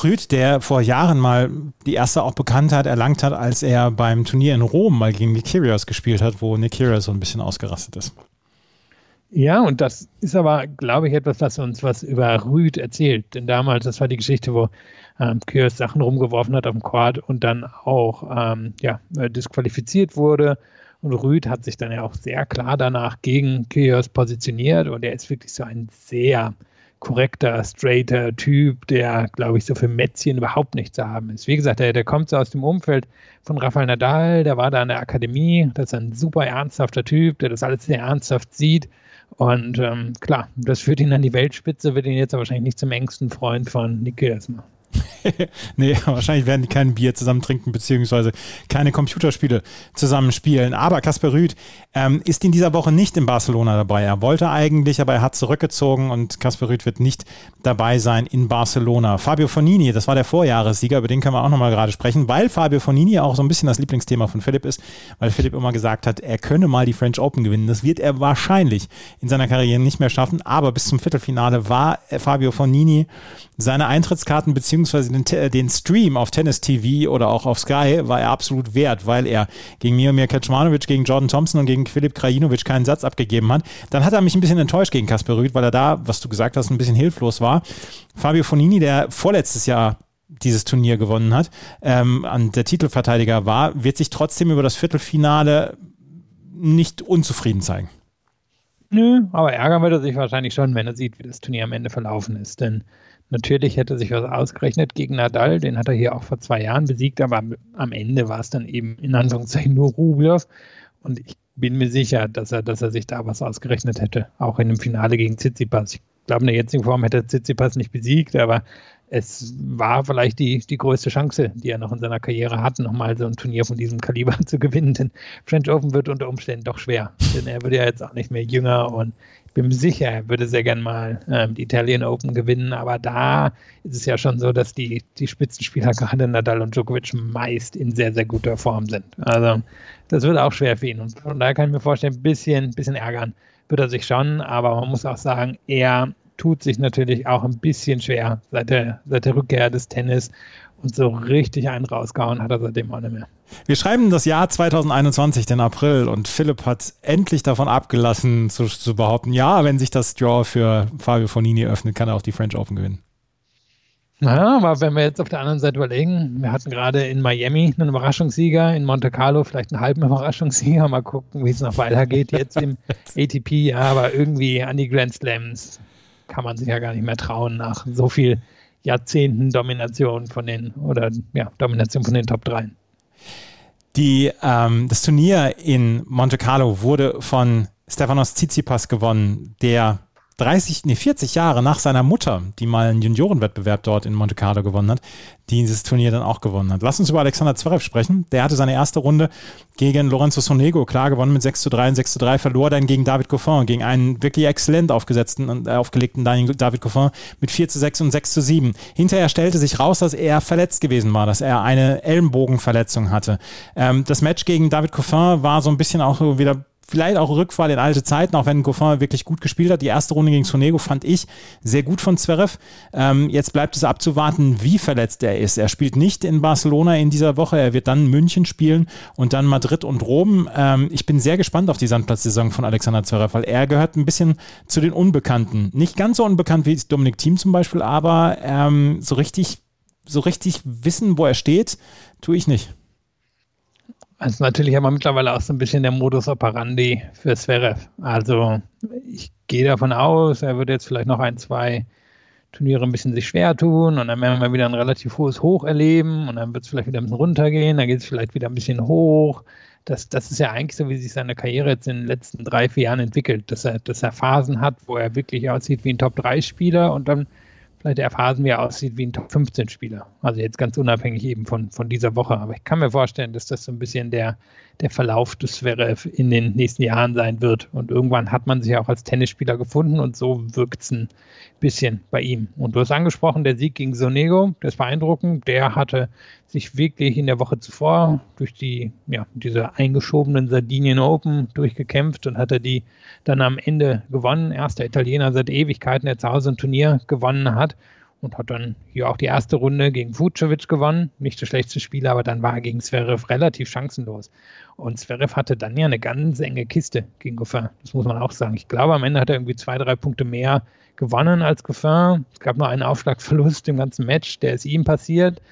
Rüd, der vor Jahren mal die erste auch Bekanntheit erlangt hat, als er beim Turnier in Rom mal gegen Nick Kyrgios gespielt hat, wo Nick Kyrgios so ein bisschen ausgerastet ist. Ja, und das ist aber, glaube ich, etwas, was uns was über Rüd erzählt. Denn damals, das war die Geschichte, wo ähm, Kyrgios Sachen rumgeworfen hat dem Quad und dann auch ähm, ja, äh, disqualifiziert wurde. Und Rüd hat sich dann ja auch sehr klar danach gegen Kyrgios positioniert und er ist wirklich so ein sehr korrekter, straighter Typ, der, glaube ich, so für Mätzchen überhaupt nicht zu haben ist. Wie gesagt, der, der kommt so aus dem Umfeld von Rafael Nadal, der war da in der Akademie, das ist ein super ernsthafter Typ, der das alles sehr ernsthaft sieht. Und ähm, klar, das führt ihn an die Weltspitze, wird ihn jetzt aber wahrscheinlich nicht zum engsten Freund von Nick Kyrgios machen. nee, wahrscheinlich werden die kein Bier zusammen trinken, beziehungsweise keine Computerspiele zusammen spielen. Aber Kasper Rüth ähm, ist in dieser Woche nicht in Barcelona dabei. Er wollte eigentlich, aber er hat zurückgezogen und Kasper Rüth wird nicht dabei sein in Barcelona. Fabio Fonini, das war der Vorjahressieger, über den können wir auch nochmal gerade sprechen, weil Fabio Fonini auch so ein bisschen das Lieblingsthema von Philipp ist, weil Philipp immer gesagt hat, er könne mal die French Open gewinnen. Das wird er wahrscheinlich in seiner Karriere nicht mehr schaffen, aber bis zum Viertelfinale war Fabio Fonini seine Eintrittskarten beziehungsweise den, den Stream auf Tennis TV oder auch auf Sky war er absolut wert, weil er gegen Miomir Kecmanovic, gegen Jordan Thompson und gegen Filip Krajinovic keinen Satz abgegeben hat. Dann hat er mich ein bisschen enttäuscht gegen Kasper Rüth, weil er da, was du gesagt hast, ein bisschen hilflos war. Fabio Fonini, der vorletztes Jahr dieses Turnier gewonnen hat, ähm, der Titelverteidiger war, wird sich trotzdem über das Viertelfinale nicht unzufrieden zeigen. Nö, aber ärgern wird er sich wahrscheinlich schon, wenn er sieht, wie das Turnier am Ende verlaufen ist. Denn Natürlich hätte sich was ausgerechnet gegen Nadal, den hat er hier auch vor zwei Jahren besiegt, aber am Ende war es dann eben in Anführungszeichen nur Rublev. Und ich bin mir sicher, dass er, dass er sich da was ausgerechnet hätte, auch in dem Finale gegen Tsitsipas. Ich glaube, in der jetzigen Form hätte Tsitsipas nicht besiegt, aber es war vielleicht die, die größte Chance, die er noch in seiner Karriere hat, nochmal so ein Turnier von diesem Kaliber zu gewinnen. Denn French Open wird unter Umständen doch schwer. Denn er wird ja jetzt auch nicht mehr jünger und bin mir sicher, er würde sehr gern mal ähm, die Italian Open gewinnen. Aber da ist es ja schon so, dass die, die Spitzenspieler, gerade Nadal und Djokovic, meist in sehr, sehr guter Form sind. Also das wird auch schwer für ihn. Und von daher kann ich mir vorstellen, ein bisschen, bisschen ärgern wird er sich schon. Aber man muss auch sagen, er tut sich natürlich auch ein bisschen schwer seit der, seit der Rückkehr des Tennis. Und so richtig einen rausgehauen hat er seitdem auch nicht mehr. Wir schreiben das Jahr 2021, den April, und Philipp hat endlich davon abgelassen, zu, zu behaupten, ja, wenn sich das Draw für Fabio Fonini öffnet, kann er auch die French Open gewinnen. Naja, aber wenn wir jetzt auf der anderen Seite überlegen, wir hatten gerade in Miami einen Überraschungssieger, in Monte Carlo vielleicht einen halben Überraschungssieger. Mal gucken, wie es noch weitergeht jetzt im ATP. Ja, aber irgendwie an die Grand Slams kann man sich ja gar nicht mehr trauen nach so viel Jahrzehnten Domination von den oder ja, Domination von den Top 3. Die, ähm, das Turnier in Monte Carlo wurde von Stefanos Tsitsipas gewonnen, der 30, nee, 40 Jahre nach seiner Mutter, die mal einen Juniorenwettbewerb dort in Monte Carlo gewonnen hat, dieses Turnier dann auch gewonnen hat. Lass uns über Alexander Zverev sprechen. Der hatte seine erste Runde gegen Lorenzo Sonego klar gewonnen mit 6 zu 3 und 6 zu 3, verlor dann gegen David Goffin, gegen einen wirklich exzellent aufgesetzten und äh, aufgelegten David Goffin mit 4 zu 6 und 6 zu 7. Hinterher stellte sich raus, dass er verletzt gewesen war, dass er eine Ellenbogenverletzung hatte. Ähm, das Match gegen David Goffin war so ein bisschen auch wieder vielleicht auch Rückfall in alte Zeiten, auch wenn Goffin wirklich gut gespielt hat. Die erste Runde gegen Sonego fand ich sehr gut von Zverev. Ähm, jetzt bleibt es abzuwarten, wie verletzt er ist. Er spielt nicht in Barcelona in dieser Woche. Er wird dann München spielen und dann Madrid und Rom. Ähm, ich bin sehr gespannt auf die Sandplatzsaison von Alexander Zverev, weil er gehört ein bisschen zu den Unbekannten. Nicht ganz so unbekannt wie Dominik Thiem zum Beispiel, aber ähm, so richtig, so richtig wissen, wo er steht, tue ich nicht. Ist natürlich aber mittlerweile auch so ein bisschen der Modus operandi für Zverev. Also ich gehe davon aus, er wird jetzt vielleicht noch ein, zwei Turniere ein bisschen sich schwer tun und dann werden wir wieder ein relativ hohes Hoch erleben und dann wird es vielleicht wieder ein bisschen runtergehen, dann geht es vielleicht wieder ein bisschen hoch. Das, das ist ja eigentlich so, wie sich seine Karriere jetzt in den letzten drei, vier Jahren entwickelt, dass er, dass er Phasen hat, wo er wirklich aussieht wie ein Top-3-Spieler und dann vielleicht eher Phasen, wie aussieht wie ein Top 15 Spieler. Also jetzt ganz unabhängig eben von, von dieser Woche. Aber ich kann mir vorstellen, dass das so ein bisschen der, der Verlauf des Zverev in den nächsten Jahren sein wird. Und irgendwann hat man sich auch als Tennisspieler gefunden und so wirkt es ein bisschen bei ihm. Und du hast angesprochen, der Sieg gegen Sonego, der ist beeindruckend. Der hatte sich wirklich in der Woche zuvor durch die, ja, diese eingeschobenen Sardinien Open durchgekämpft und hatte die dann am Ende gewonnen. Erster Italiener seit Ewigkeiten, der zu Hause ein Turnier gewonnen hat und hat dann hier auch die erste Runde gegen Vucevic gewonnen. Nicht der schlechteste Spieler, aber dann war er gegen Zverev relativ chancenlos. Und Zverev hatte dann ja eine ganz enge Kiste gegen Goffin. Das muss man auch sagen. Ich glaube, am Ende hat er irgendwie zwei, drei Punkte mehr gewonnen als Goffin. Es gab nur einen Aufschlagverlust im ganzen Match, der ist ihm passiert.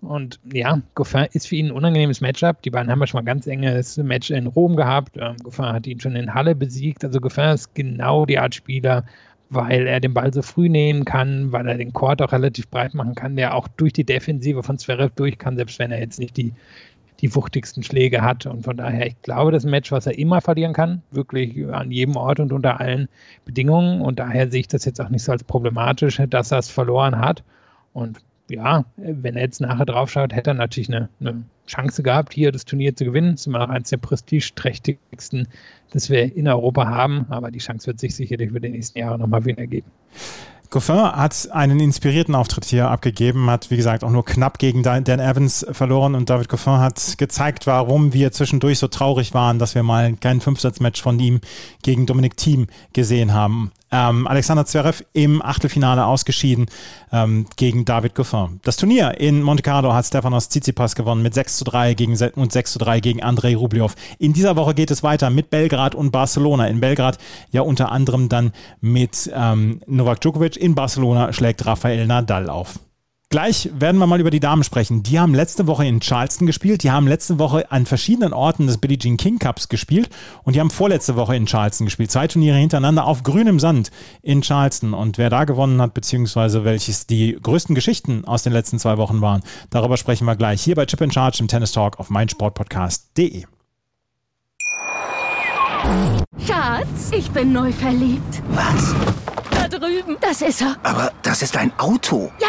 Und ja, Goffin ist für ihn ein unangenehmes Matchup. Die beiden haben ja schon mal ganz enges Match in Rom gehabt. Ähm, Goffin hat ihn schon in Halle besiegt. Also Goffin ist genau die Art Spieler, weil er den Ball so früh nehmen kann, weil er den Court auch relativ breit machen kann, der auch durch die Defensive von Zverev durch kann, selbst wenn er jetzt nicht die, die wuchtigsten Schläge hat. Und von daher, ich glaube, das Match, was er immer verlieren kann, wirklich an jedem Ort und unter allen Bedingungen. Und daher sehe ich das jetzt auch nicht so als problematisch, dass er es verloren hat. Und ja, wenn er jetzt nachher drauf schaut, hätte er natürlich eine, eine Chance gehabt, hier das Turnier zu gewinnen. Das ist immer noch eines der prestigeträchtigsten, das wir in Europa haben. Aber die Chance wird sich sicherlich für die nächsten Jahre nochmal wieder ergeben. Goffin hat einen inspirierten Auftritt hier abgegeben, hat wie gesagt auch nur knapp gegen Dan Evans verloren und David Goffin hat gezeigt, warum wir zwischendurch so traurig waren, dass wir mal kein Fünfsatzmatch von ihm gegen Dominik Thiem gesehen haben. Ähm, Alexander Zverev im Achtelfinale ausgeschieden ähm, gegen David Goffin. Das Turnier in Monte Carlo hat Stefanos Tsitsipas gewonnen mit 6 zu 3 gegen, und 6 zu 3 gegen Andrei Rublev. In dieser Woche geht es weiter mit Belgrad und Barcelona. In Belgrad ja unter anderem dann mit ähm, Novak Djokovic. In Barcelona schlägt Rafael Nadal auf. Gleich werden wir mal über die Damen sprechen. Die haben letzte Woche in Charleston gespielt. Die haben letzte Woche an verschiedenen Orten des Billie Jean King Cups gespielt. Und die haben vorletzte Woche in Charleston gespielt. Zwei Turniere hintereinander auf grünem Sand in Charleston. Und wer da gewonnen hat, beziehungsweise welches die größten Geschichten aus den letzten zwei Wochen waren, darüber sprechen wir gleich hier bei Chip in Charge im Tennis Talk auf meinsportpodcast.de. Schatz, ich bin neu verliebt. Was? drüben. Das ist er. Aber das ist ein Auto. Ja,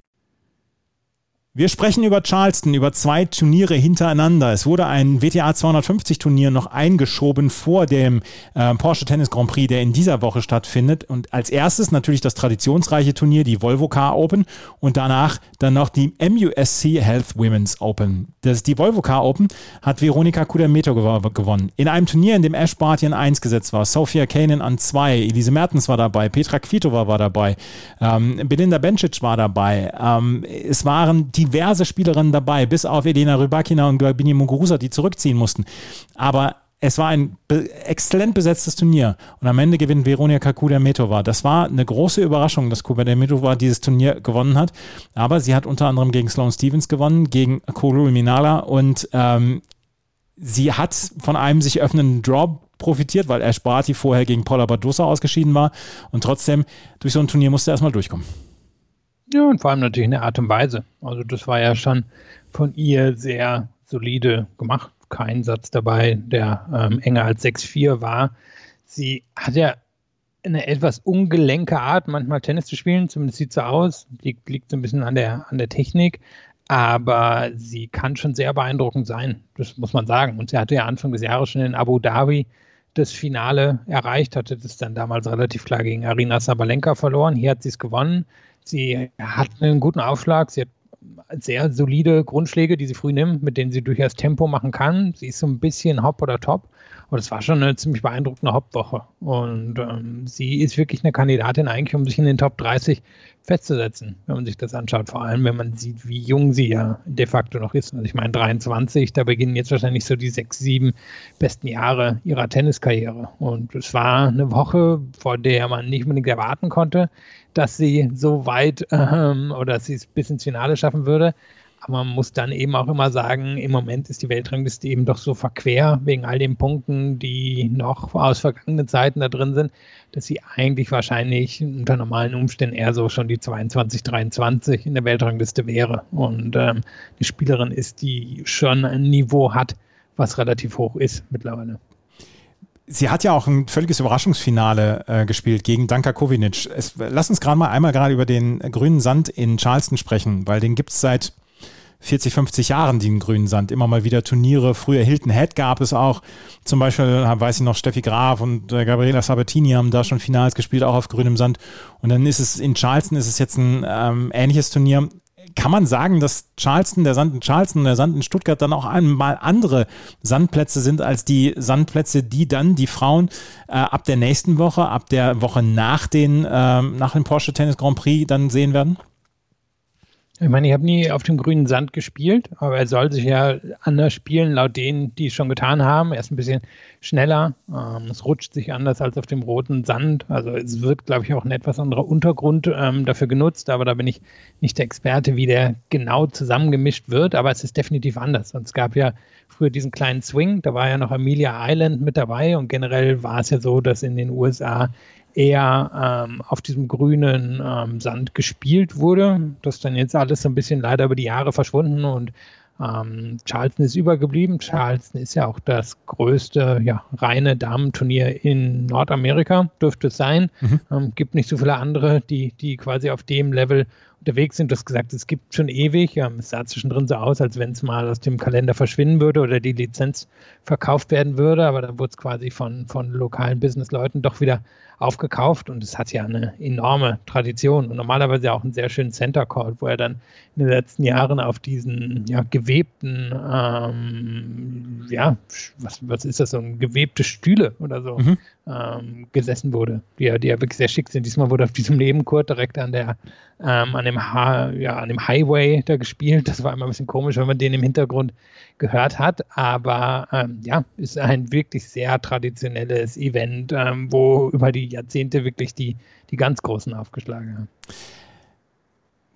Wir sprechen über Charleston, über zwei Turniere hintereinander. Es wurde ein WTA 250 Turnier noch eingeschoben vor dem äh, Porsche Tennis Grand Prix, der in dieser Woche stattfindet. Und als erstes natürlich das traditionsreiche Turnier, die Volvo Car Open und danach dann noch die MUSC Health Women's Open. Das, die Volvo Car Open hat Veronika Kudermeto gewonnen. In einem Turnier, in dem Ash Barty an 1 gesetzt war, Sophia Kanin an 2, Elise Mertens war dabei, Petra Kvitova war dabei, ähm, Belinda Bencic war dabei. Ähm, es waren die diverse Spielerinnen dabei, bis auf Elena Rybakina und Gabini Muguruza, die zurückziehen mussten. Aber es war ein exzellent besetztes Turnier und am Ende gewinnt Veronika Kudermetova. Das war eine große Überraschung, dass Kudermetova dieses Turnier gewonnen hat, aber sie hat unter anderem gegen Sloane Stevens gewonnen, gegen Kolo Minala und ähm, sie hat von einem sich öffnenden Draw profitiert, weil Ash Barty vorher gegen Paula Badosa ausgeschieden war und trotzdem durch so ein Turnier musste er erstmal durchkommen. Ja, und vor allem natürlich in der Art und Weise. Also das war ja schon von ihr sehr solide gemacht. Kein Satz dabei, der ähm, enger als 6-4 war. Sie hat ja eine etwas ungelenke Art, manchmal Tennis zu spielen, zumindest sieht so aus. Liegt, liegt so ein bisschen an der, an der Technik. Aber sie kann schon sehr beeindruckend sein, das muss man sagen. Und sie hatte ja Anfang des Jahres schon in Abu Dhabi das Finale erreicht, hatte das dann damals relativ klar gegen Arina Sabalenka verloren. Hier hat sie es gewonnen. Sie hat einen guten Aufschlag, sie hat sehr solide Grundschläge, die sie früh nimmt, mit denen sie durchaus Tempo machen kann. Sie ist so ein bisschen Hop oder Top. Und es war schon eine ziemlich beeindruckende Hauptwoche. Und ähm, sie ist wirklich eine Kandidatin eigentlich, um sich in den Top 30 festzusetzen, wenn man sich das anschaut. Vor allem, wenn man sieht, wie jung sie ja de facto noch ist. Also ich meine 23, da beginnen jetzt wahrscheinlich so die sechs, sieben besten Jahre ihrer Tenniskarriere. Und es war eine Woche, vor der man nicht unbedingt erwarten konnte, dass sie so weit ähm, oder dass sie es bis ins Finale schaffen würde. Aber man muss dann eben auch immer sagen, im Moment ist die Weltrangliste eben doch so verquer wegen all den Punkten, die noch aus vergangenen Zeiten da drin sind, dass sie eigentlich wahrscheinlich unter normalen Umständen eher so schon die 22, 23 in der Weltrangliste wäre. Und ähm, die Spielerin ist, die schon ein Niveau hat, was relativ hoch ist mittlerweile sie hat ja auch ein völliges Überraschungsfinale äh, gespielt gegen Danka Kovinic. Es, lass uns gerade mal einmal gerade über den grünen Sand in Charleston sprechen, weil den gibt es seit 40, 50 Jahren, den grünen Sand. Immer mal wieder Turniere. Früher Hilton Head gab es auch. Zum Beispiel, weiß ich noch, Steffi Graf und äh, Gabriela Sabatini haben da schon Finals gespielt, auch auf grünem Sand. Und dann ist es in Charleston, ist es jetzt ein ähm, ähnliches Turnier kann man sagen, dass Charleston, der Sand in Charleston und der Sand in Stuttgart dann auch einmal andere Sandplätze sind als die Sandplätze, die dann die Frauen äh, ab der nächsten Woche, ab der Woche nach, den, äh, nach dem Porsche Tennis Grand Prix dann sehen werden? Ich meine, ich habe nie auf dem grünen Sand gespielt, aber er soll sich ja anders spielen, laut denen, die es schon getan haben. Er ist ein bisschen schneller, ähm, es rutscht sich anders als auf dem roten Sand. Also es wird, glaube ich, auch ein etwas anderer Untergrund ähm, dafür genutzt, aber da bin ich nicht der Experte, wie der genau zusammengemischt wird, aber es ist definitiv anders. Und es gab ja früher diesen kleinen Swing, da war ja noch Amelia Island mit dabei und generell war es ja so, dass in den USA eher ähm, auf diesem grünen ähm, Sand gespielt wurde. Das ist dann jetzt alles so ein bisschen leider über die Jahre verschwunden und ähm, Charleston ist übergeblieben. Charleston ist ja auch das größte ja, reine Damenturnier in Nordamerika, dürfte es sein. Mhm. Ähm, gibt nicht so viele andere, die, die quasi auf dem Level unterwegs sind. Du hast gesagt, es gibt schon ewig. Ja, es sah zwischendrin so aus, als wenn es mal aus dem Kalender verschwinden würde oder die Lizenz verkauft werden würde. Aber dann wurde es quasi von, von lokalen Businessleuten doch wieder aufgekauft und es hat ja eine enorme Tradition und normalerweise auch einen sehr schönen Center Court, wo er dann in den letzten Jahren auf diesen ja, gewebten, ähm, ja, was, was ist das, so gewebte Stühle oder so mhm. Ähm, gesessen wurde, die ja, die ja wirklich sehr schick sind. Diesmal wurde auf diesem Nebencourt direkt an der, ähm, an dem ha ja, an dem Highway da gespielt. Das war immer ein bisschen komisch, wenn man den im Hintergrund gehört hat. Aber ähm, ja, ist ein wirklich sehr traditionelles Event, ähm, wo über die Jahrzehnte wirklich die, die ganz Großen aufgeschlagen haben.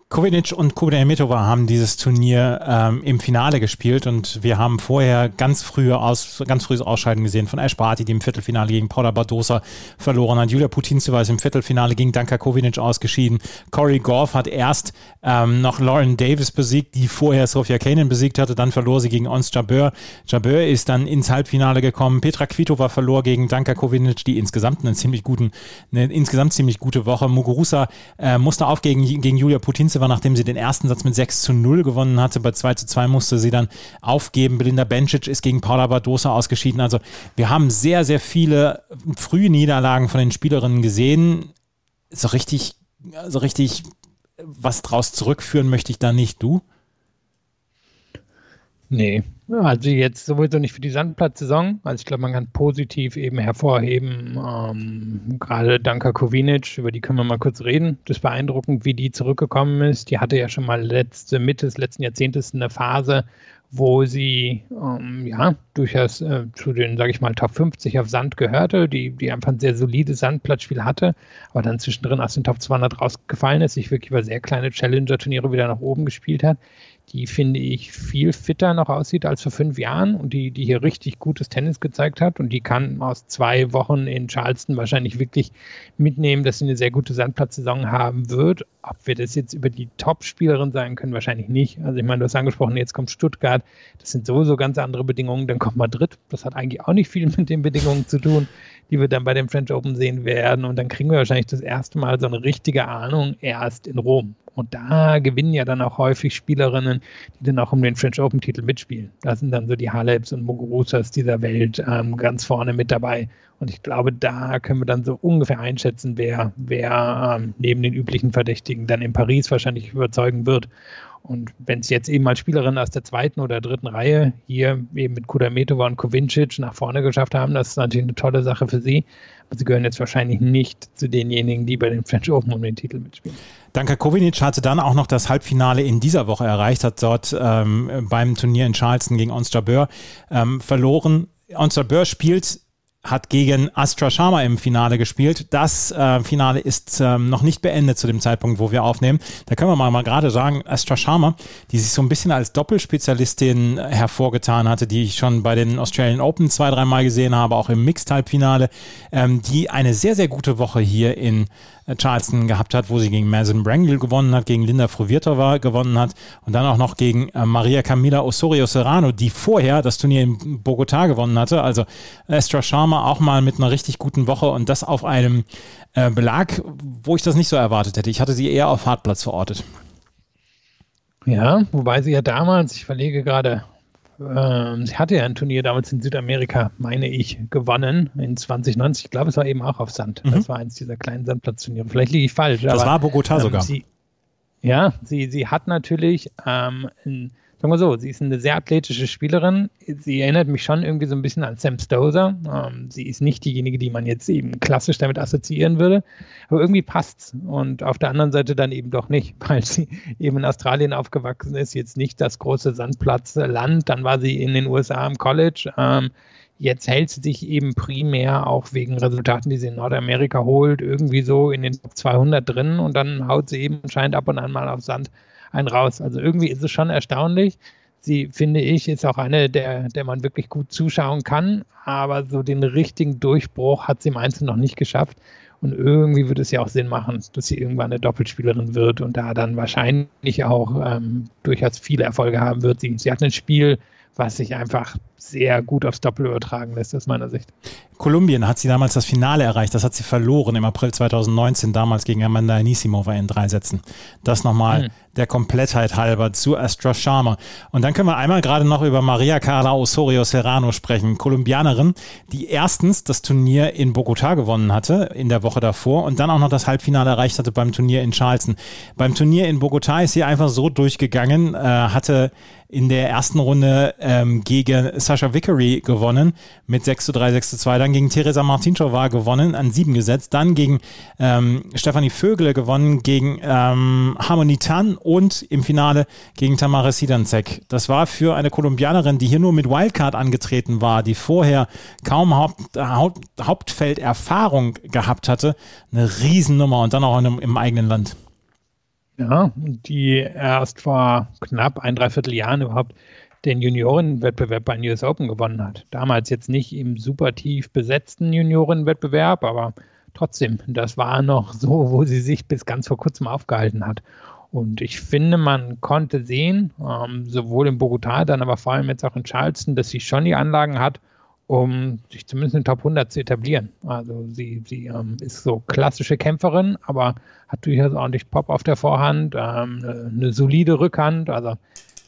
Kovinic und Kudermetova haben dieses Turnier ähm, im Finale gespielt und wir haben vorher ganz frühe aus, ganz frühes Ausscheiden gesehen von Ash Barty, die im Viertelfinale gegen Paula Badosa verloren hat. Julia Putintseva ist im Viertelfinale gegen Danka Kovinic ausgeschieden. Corey Goff hat erst ähm, noch Lauren Davis besiegt, die vorher Sofia Kanin besiegt hatte, dann verlor sie gegen Ons Jabeur. Jabeur ist dann ins Halbfinale gekommen. Petra Kvitova verlor gegen Danka Kovinic, die insgesamt einen ziemlich guten, eine insgesamt ziemlich gute Woche. Muguruza äh, musste aufgegen gegen Julia Putintseva war, nachdem sie den ersten Satz mit 6 zu 0 gewonnen hatte. Bei 2 zu 2 musste sie dann aufgeben. Belinda Bencic ist gegen Paula Badosa ausgeschieden. Also wir haben sehr, sehr viele frühe Niederlagen von den Spielerinnen gesehen. So richtig, so richtig was draus zurückführen möchte ich da nicht. Du? Nee, also jetzt sowieso nicht für die Sandplatzsaison. Also ich glaube, man kann positiv eben hervorheben, ähm, gerade Danka Kovinic, über die können wir mal kurz reden. Das ist beeindruckend, wie die zurückgekommen ist. Die hatte ja schon mal letzte Mitte des letzten Jahrzehntes eine Phase, wo sie ähm, ja durchaus äh, zu den, sage ich mal, Top 50 auf Sand gehörte, die, die einfach ein sehr solides Sandplatzspiel hatte, aber dann zwischendrin aus den Top 200 rausgefallen ist, sich wirklich über sehr kleine Challenger-Turniere wieder nach oben gespielt hat die finde ich viel fitter noch aussieht als vor fünf Jahren und die, die hier richtig gutes Tennis gezeigt hat. Und die kann aus zwei Wochen in Charleston wahrscheinlich wirklich mitnehmen, dass sie eine sehr gute Sandplatzsaison haben wird. Ob wir das jetzt über die Top-Spielerin sagen können, wahrscheinlich nicht. Also ich meine, du hast angesprochen, jetzt kommt Stuttgart, das sind sowieso ganz andere Bedingungen, dann kommt Madrid, das hat eigentlich auch nicht viel mit den Bedingungen zu tun, die wir dann bei dem French Open sehen werden und dann kriegen wir wahrscheinlich das erste Mal so eine richtige Ahnung erst in Rom. Und da gewinnen ja dann auch häufig Spielerinnen, die dann auch um den French Open Titel mitspielen. Da sind dann so die Halebs und Muguruzas dieser Welt ähm, ganz vorne mit dabei. Und ich glaube, da können wir dann so ungefähr einschätzen, wer, wer ähm, neben den üblichen Verdächtigen dann in Paris wahrscheinlich überzeugen wird. Und wenn es jetzt eben mal Spielerinnen aus der zweiten oder dritten Reihe hier eben mit Kudametova und Kovincic nach vorne geschafft haben, das ist natürlich eine tolle Sache für sie. Aber sie gehören jetzt wahrscheinlich nicht zu denjenigen, die bei den French Open um den Titel mitspielen. Danke Kovinic hatte dann auch noch das Halbfinale in dieser Woche erreicht, hat dort ähm, beim Turnier in Charleston gegen Ons Jabeur ähm, verloren. Ons Jabeur spielt hat gegen Astra Sharma im Finale gespielt. Das äh, Finale ist ähm, noch nicht beendet zu dem Zeitpunkt, wo wir aufnehmen. Da können wir mal, mal gerade sagen, Astra Sharma, die sich so ein bisschen als Doppelspezialistin hervorgetan hatte, die ich schon bei den Australian Open zwei, dreimal gesehen habe, auch im Mixed-Halbfinale, ähm, die eine sehr, sehr gute Woche hier in Charleston gehabt hat, wo sie gegen Madison Brangle gewonnen hat, gegen Linda Fruvirtova gewonnen hat und dann auch noch gegen äh, Maria Camila Osorio Serrano, die vorher das Turnier in Bogotá gewonnen hatte. Also Astra Sharma auch mal mit einer richtig guten Woche und das auf einem äh, Belag, wo ich das nicht so erwartet hätte. Ich hatte sie eher auf Hartplatz verortet. Ja, wobei sie ja damals, ich verlege gerade ähm, sie hatte ja ein Turnier damals in Südamerika, meine ich, gewonnen in 2090. Ich glaube, es war eben auch auf Sand. Mhm. Das war eins dieser kleinen Sandplatzturniere. Vielleicht liege ich falsch. Das aber, war Bogota ähm, sogar. Sie, ja, sie, sie hat natürlich ähm, ein sagen wir so, sie ist eine sehr athletische Spielerin. Sie erinnert mich schon irgendwie so ein bisschen an Sam Stozer. Ähm, sie ist nicht diejenige, die man jetzt eben klassisch damit assoziieren würde, aber irgendwie passt's. Und auf der anderen Seite dann eben doch nicht, weil sie eben in Australien aufgewachsen ist, jetzt nicht das große Sandplatzland. Dann war sie in den USA im College. Ähm, Jetzt hält sie sich eben primär auch wegen Resultaten, die sie in Nordamerika holt, irgendwie so in den Top 200 drin und dann haut sie eben anscheinend ab und an mal auf Sand einen raus. Also irgendwie ist es schon erstaunlich. Sie, finde ich, ist auch eine, der, der man wirklich gut zuschauen kann, aber so den richtigen Durchbruch hat sie im Einzelnen noch nicht geschafft. Und irgendwie würde es ja auch Sinn machen, dass sie irgendwann eine Doppelspielerin wird und da dann wahrscheinlich auch ähm, durchaus viele Erfolge haben wird. Sie, sie hat ein Spiel, was sich einfach sehr gut aufs Doppel übertragen lässt, aus meiner Sicht. Kolumbien hat sie damals das Finale erreicht. Das hat sie verloren im April 2019, damals gegen Amanda Anisimova in drei Sätzen. Das nochmal hm. der Komplettheit halber zu Astra Sharma. Und dann können wir einmal gerade noch über Maria Carla Osorio Serrano sprechen. Kolumbianerin, die erstens das Turnier in Bogotá gewonnen hatte in der Woche davor und dann auch noch das Halbfinale erreicht hatte beim Turnier in Charleston. Beim Turnier in Bogotá ist sie einfach so durchgegangen, äh, hatte in der ersten Runde ähm, gegen Sascha Vickery gewonnen mit 6 zu 3, 6 zu 2. Dann gegen Teresa Martinchova gewonnen, an 7 gesetzt. Dann gegen ähm, Stefanie Vögele gewonnen, gegen ähm, Harmony Tan und im Finale gegen Tamara Sidancek. Das war für eine Kolumbianerin, die hier nur mit Wildcard angetreten war, die vorher kaum Haupt, Haupt, Hauptfelderfahrung gehabt hatte, eine Riesennummer und dann auch in, im eigenen Land. Ja, die erst vor knapp ein Dreivierteljahren überhaupt den Juniorenwettbewerb bei den US Open gewonnen hat. Damals jetzt nicht im super tief besetzten Juniorenwettbewerb, aber trotzdem, das war noch so, wo sie sich bis ganz vor kurzem aufgehalten hat. Und ich finde, man konnte sehen, ähm, sowohl in Bogotá, dann aber vor allem jetzt auch in Charleston, dass sie schon die Anlagen hat, um sich zumindest in den Top 100 zu etablieren. Also sie, sie ähm, ist so klassische Kämpferin, aber hat durchaus ordentlich Pop auf der Vorhand, ähm, eine, solide Rückhand. Also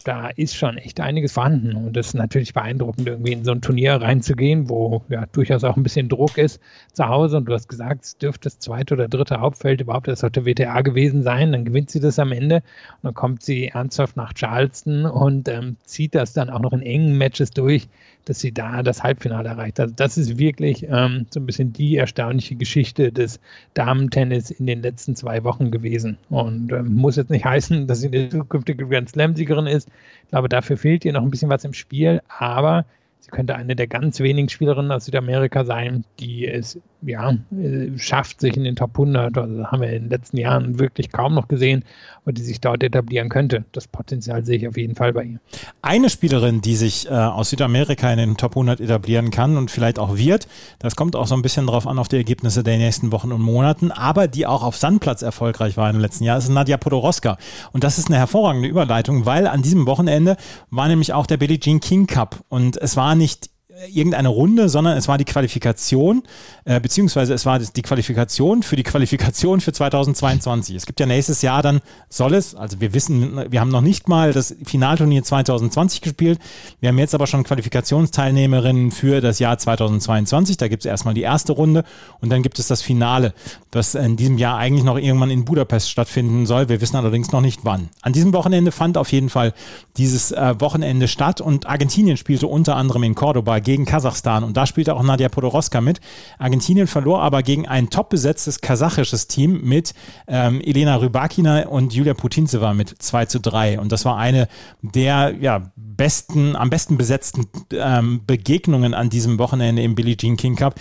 da ist schon echt einiges vorhanden. Und das ist natürlich beeindruckend, irgendwie in so ein Turnier reinzugehen, wo ja durchaus auch ein bisschen Druck ist zu Hause. Und du hast gesagt, es dürfte das zweite oder dritte Hauptfeld überhaupt auf der WTA gewesen sein. Dann gewinnt sie das am Ende und dann kommt sie ernsthaft nach Charleston und ähm, zieht das dann auch noch in engen Matches durch dass sie da das Halbfinale erreicht. Also das ist wirklich ähm, so ein bisschen die erstaunliche Geschichte des Damentennis in den letzten zwei Wochen gewesen. Und ähm, muss jetzt nicht heißen, dass sie eine zukünftige Grand Slam-Siegerin ist. Ich glaube, dafür fehlt ihr noch ein bisschen was im Spiel, aber sie könnte eine der ganz wenigen Spielerinnen aus Südamerika sein, die es ja, äh, schafft, sich in den Top 100, also haben wir in den letzten Jahren wirklich kaum noch gesehen, und die sich dort etablieren könnte. Das Potenzial sehe ich auf jeden Fall bei ihr. Eine Spielerin, die sich äh, aus Südamerika in den Top 100 etablieren kann und vielleicht auch wird, das kommt auch so ein bisschen drauf an, auf die Ergebnisse der nächsten Wochen und Monaten, aber die auch auf Sandplatz erfolgreich war im letzten Jahr, ist Nadja Podoroska. Und das ist eine hervorragende Überleitung, weil an diesem Wochenende war nämlich auch der Billie Jean King Cup und es war nicht irgendeine Runde, sondern es war die Qualifikation, äh, beziehungsweise es war die Qualifikation für die Qualifikation für 2022. Es gibt ja nächstes Jahr dann, soll es, also wir wissen, wir haben noch nicht mal das Finalturnier 2020 gespielt, wir haben jetzt aber schon Qualifikationsteilnehmerinnen für das Jahr 2022. Da gibt es erstmal die erste Runde und dann gibt es das Finale, das in diesem Jahr eigentlich noch irgendwann in Budapest stattfinden soll. Wir wissen allerdings noch nicht wann. An diesem Wochenende fand auf jeden Fall dieses äh, Wochenende statt und Argentinien spielte unter anderem in Cordoba gegen Kasachstan. Und da spielte auch Nadia Podoroska mit. Argentinien verlor aber gegen ein top besetztes kasachisches Team mit ähm, Elena Rybakina und Julia Putintseva mit 2 zu 3. Und das war eine der ja, besten, am besten besetzten ähm, Begegnungen an diesem Wochenende im Billie Jean King Cup.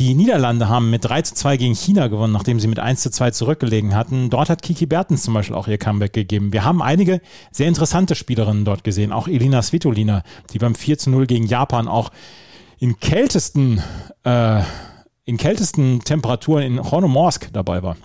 Die Niederlande haben mit 3 zu 2 gegen China gewonnen, nachdem sie mit 1 zu 2 zurückgelegen hatten. Dort hat Kiki Bertens zum Beispiel auch ihr Comeback gegeben. Wir haben einige sehr interessante Spielerinnen dort gesehen. Auch Elina Svitolina, die beim 4 zu 0 gegen Japan auch in kältesten, äh, in kältesten Temperaturen in Hornomorsk dabei war.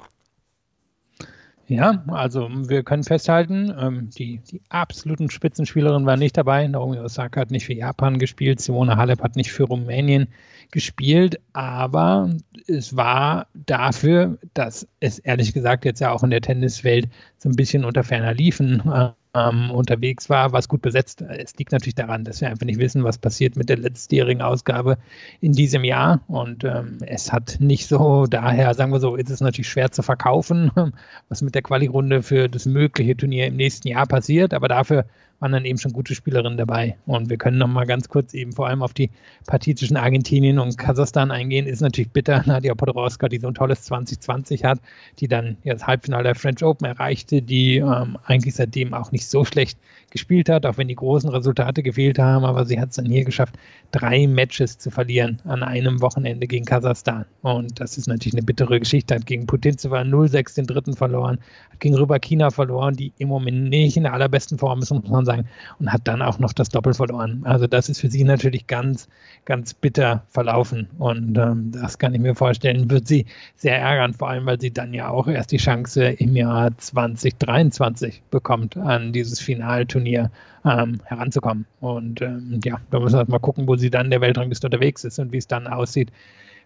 Ja, also wir können festhalten, ähm, die, die absoluten Spitzenspielerinnen waren nicht dabei. Naomi Osaka hat nicht für Japan gespielt, Simone Halep hat nicht für Rumänien gespielt, aber es war dafür, dass es ehrlich gesagt jetzt ja auch in der Tenniswelt so ein bisschen unter ferner liefen. Äh, ähm, unterwegs war, was gut besetzt. Es liegt natürlich daran, dass wir einfach nicht wissen, was passiert mit der letztjährigen Ausgabe in diesem Jahr. Und ähm, es hat nicht so, daher sagen wir so, ist es natürlich schwer zu verkaufen, was mit der Quali-Runde für das mögliche Turnier im nächsten Jahr passiert. Aber dafür waren dann eben schon gute Spielerinnen dabei. Und wir können noch mal ganz kurz eben vor allem auf die Partie zwischen Argentinien und Kasachstan eingehen. Ist natürlich bitter, Nadia Podoroska, die so ein tolles 2020 hat, die dann ja das Halbfinale der French Open erreichte, die ähm, eigentlich seitdem auch nicht so schlecht gespielt hat, auch wenn die großen Resultate gefehlt haben. Aber sie hat es dann hier geschafft, drei Matches zu verlieren an einem Wochenende gegen Kasachstan. Und das ist natürlich eine bittere Geschichte. Hat gegen Putintseva 0-6 den dritten verloren, hat gegen Rybakina verloren, die im Moment nicht in der allerbesten Form ist, muss man sagen, und hat dann auch noch das Doppel verloren. Also das ist für sie natürlich ganz, ganz bitter verlaufen. Und ähm, das kann ich mir vorstellen, wird sie sehr ärgern, vor allem weil sie dann ja auch erst die Chance im Jahr 2023 bekommt, an dieses Finalturnier ähm, heranzukommen. Und ähm, ja, da müssen wir mal gucken, wo sie dann der Weltrangliste unterwegs ist und wie es dann aussieht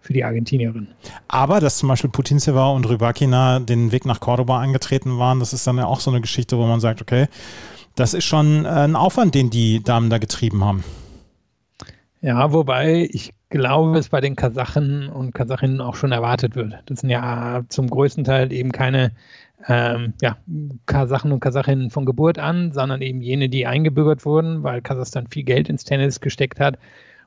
für die Argentinierin. Aber dass zum Beispiel Putintseva und Rybakina den Weg nach Cordoba angetreten waren, das ist dann ja auch so eine Geschichte, wo man sagt, okay, das ist schon äh, ein Aufwand, den die Damen da getrieben haben. Ja, wobei ich glaube, es bei den Kasachen und Kasachinnen auch schon erwartet wird. Das sind ja zum größten Teil eben keine ähm, ja, Kasachen und Kasachinnen von Geburt an, sondern eben jene, die eingebürgert wurden, weil Kasachstan viel Geld ins Tennis gesteckt hat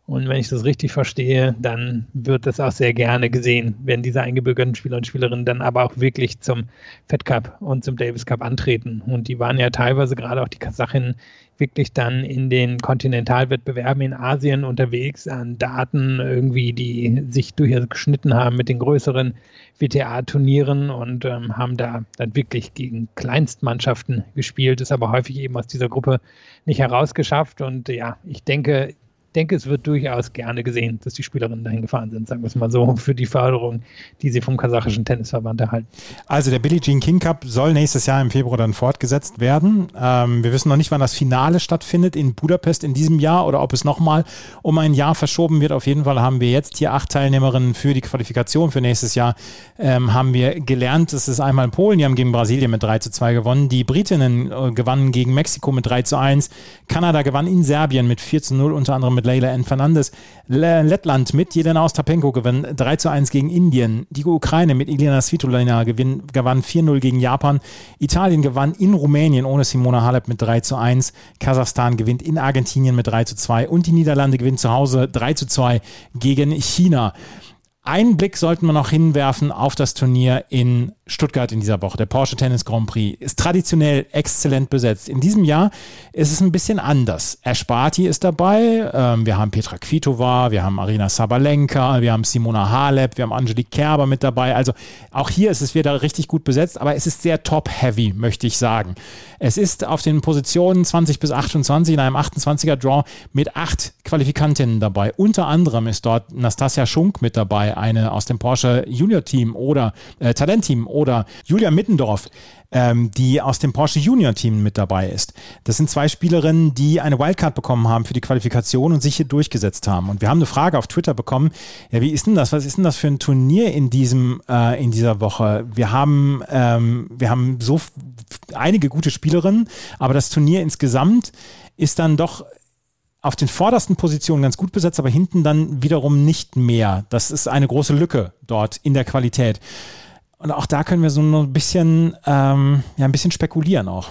Und wenn ich das richtig verstehe, dann wird das auch sehr gerne gesehen, wenn diese eingebürgerten Spieler und Spielerinnen dann aber auch wirklich zum Fed Cup und zum Davis Cup antreten. Und die waren ja teilweise gerade auch die Kasachinnen wirklich dann in den Kontinentalwettbewerben in Asien unterwegs an Daten irgendwie, die sich durchaus geschnitten haben mit den größeren WTA-Turnieren und ähm, haben da dann wirklich gegen Kleinstmannschaften gespielt, ist aber häufig eben aus dieser Gruppe nicht herausgeschafft. Und ja, ich denke, denke, es wird durchaus gerne gesehen, dass die Spielerinnen dahin gefahren sind, sagen wir es mal so, für die Förderung, die sie vom kasachischen Tennisverband erhalten. Also der Billie Jean King Cup soll nächstes Jahr im Februar dann fortgesetzt werden. Ähm, wir wissen noch nicht, wann das Finale stattfindet in Budapest in diesem Jahr oder ob es nochmal um ein Jahr verschoben wird. Auf jeden Fall haben wir jetzt hier acht Teilnehmerinnen für die Qualifikation für nächstes Jahr. Ähm, haben wir gelernt, es ist einmal in Polen, die haben gegen Brasilien mit 3 zu 2 gewonnen. Die Britinnen äh, gewannen gegen Mexiko mit 3 zu 1. Kanada gewann in Serbien mit 4 zu 0, unter anderem mit mit Leila N. Fernandes. Lettland mit Jelena Ostapenko gewinnt 3 zu 1 gegen Indien. Die Ukraine mit Ilina Svitolina gewinn, gewann 4-0 gegen Japan. Italien gewann in Rumänien ohne Simona Halep mit 3 zu 1. Kasachstan gewinnt in Argentinien mit 3 zu 2. Und die Niederlande gewinnt zu Hause 3 zu 2 gegen China. Einen Blick sollten wir noch hinwerfen auf das Turnier in Stuttgart in dieser Woche. Der Porsche Tennis Grand Prix ist traditionell exzellent besetzt. In diesem Jahr ist es ein bisschen anders. Esparti ist dabei, ähm, wir haben Petra Kvitova, wir haben Arina Sabalenka, wir haben Simona Halep, wir haben Angelique Kerber mit dabei. Also auch hier ist es wieder richtig gut besetzt, aber es ist sehr top-heavy, möchte ich sagen. Es ist auf den Positionen 20 bis 28 in einem 28er Draw mit acht Qualifikantinnen dabei. Unter anderem ist dort Nastasia Schunk mit dabei, eine aus dem Porsche Junior Team oder äh, Talentteam oder Julia Mittendorf, ähm, die aus dem Porsche Junior Team mit dabei ist. Das sind zwei Spielerinnen, die eine Wildcard bekommen haben für die Qualifikation und sich hier durchgesetzt haben. Und wir haben eine Frage auf Twitter bekommen. Ja, wie ist denn das? Was ist denn das für ein Turnier in diesem äh, in dieser Woche? Wir haben ähm, wir haben so einige gute Spielerinnen, aber das Turnier insgesamt ist dann doch auf den vordersten Positionen ganz gut besetzt, aber hinten dann wiederum nicht mehr. Das ist eine große Lücke dort in der Qualität. Und auch da können wir so ein bisschen, ähm, ja, ein bisschen spekulieren auch.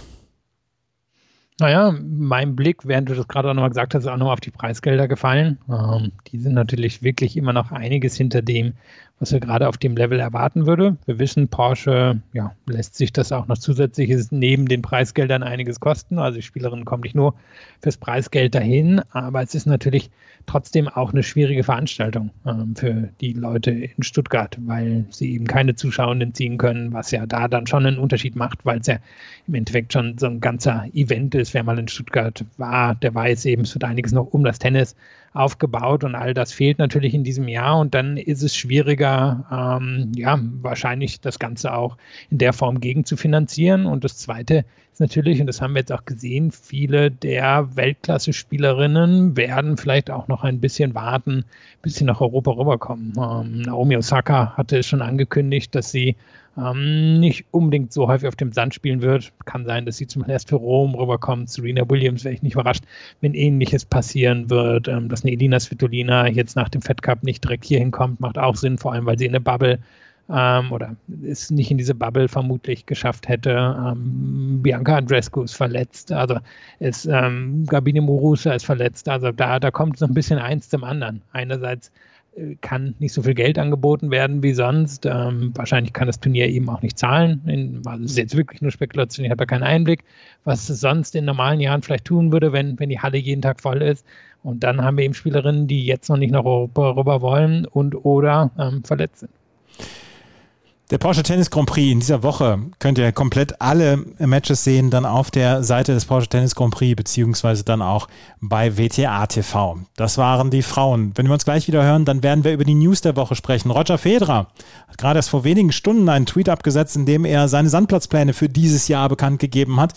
Naja, mein Blick, während du das gerade auch nochmal gesagt hast, ist auch nochmal auf die Preisgelder gefallen. Ähm, die sind natürlich wirklich immer noch einiges hinter dem, was wir gerade auf dem Level erwarten würde. Wir wissen, Porsche ja, lässt sich das auch noch zusätzliches neben den Preisgeldern einiges kosten. Also die Spielerinnen kommen nicht nur fürs Preisgeld dahin, aber es ist natürlich trotzdem auch eine schwierige Veranstaltung ähm, für die Leute in Stuttgart, weil sie eben keine Zuschauenden ziehen können, was ja da dann schon einen Unterschied macht, weil es ja im Endeffekt schon so ein ganzer Event ist. Wer mal in Stuttgart war, der weiß eben, es wird einiges noch um das Tennis aufgebaut und all das fehlt natürlich in diesem Jahr und dann ist es schwieriger, ähm, ja, wahrscheinlich das Ganze auch in der Form gegen zu finanzieren. Und das Zweite ist natürlich, und das haben wir jetzt auch gesehen, viele der Weltklasse-Spielerinnen werden vielleicht auch noch ein bisschen warten, bis sie nach Europa rüberkommen. Ähm, Naomi Osaka hatte es schon angekündigt, dass sie ähm, nicht unbedingt so häufig auf dem Sand spielen wird. Kann sein, dass sie zum erst für Rom rüberkommt. Serena Williams wäre ich nicht überrascht, wenn ähnliches passieren wird. Ähm, dass eine Elina Svitolina jetzt nach dem Fed Cup nicht direkt hier hinkommt, macht auch Sinn, vor allem weil sie in der Bubble ähm, oder es nicht in diese Bubble vermutlich geschafft hätte. Ähm, Bianca Andrescu ist verletzt, also ist, ähm, Gabine Murusa ist verletzt, also da, da kommt so ein bisschen eins zum anderen. Einerseits kann nicht so viel Geld angeboten werden wie sonst. Ähm, wahrscheinlich kann das Turnier eben auch nicht zahlen. In, also es ist jetzt wirklich nur Spekulation, ich habe da keinen Einblick, was es sonst in normalen Jahren vielleicht tun würde, wenn, wenn die Halle jeden Tag voll ist. Und dann haben wir eben Spielerinnen, die jetzt noch nicht nach Europa rüber wollen und oder ähm, verletzt sind. Der Porsche Tennis Grand Prix in dieser Woche könnt ihr komplett alle Matches sehen, dann auf der Seite des Porsche Tennis Grand Prix, beziehungsweise dann auch bei WTA TV. Das waren die Frauen. Wenn wir uns gleich wieder hören, dann werden wir über die News der Woche sprechen. Roger Federer hat gerade erst vor wenigen Stunden einen Tweet abgesetzt, in dem er seine Sandplatzpläne für dieses Jahr bekannt gegeben hat.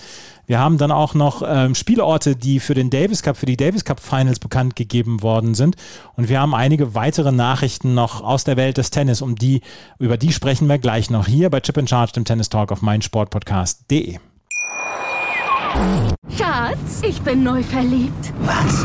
Wir haben dann auch noch ähm, Spielorte, die für den Davis Cup, für die Davis Cup Finals bekannt gegeben worden sind. Und wir haben einige weitere Nachrichten noch aus der Welt des Tennis, um die, über die sprechen wir gleich noch hier bei Chip in Charge, dem Tennis Talk auf meinsportpodcast.de. Schatz, ich bin neu verliebt. Was?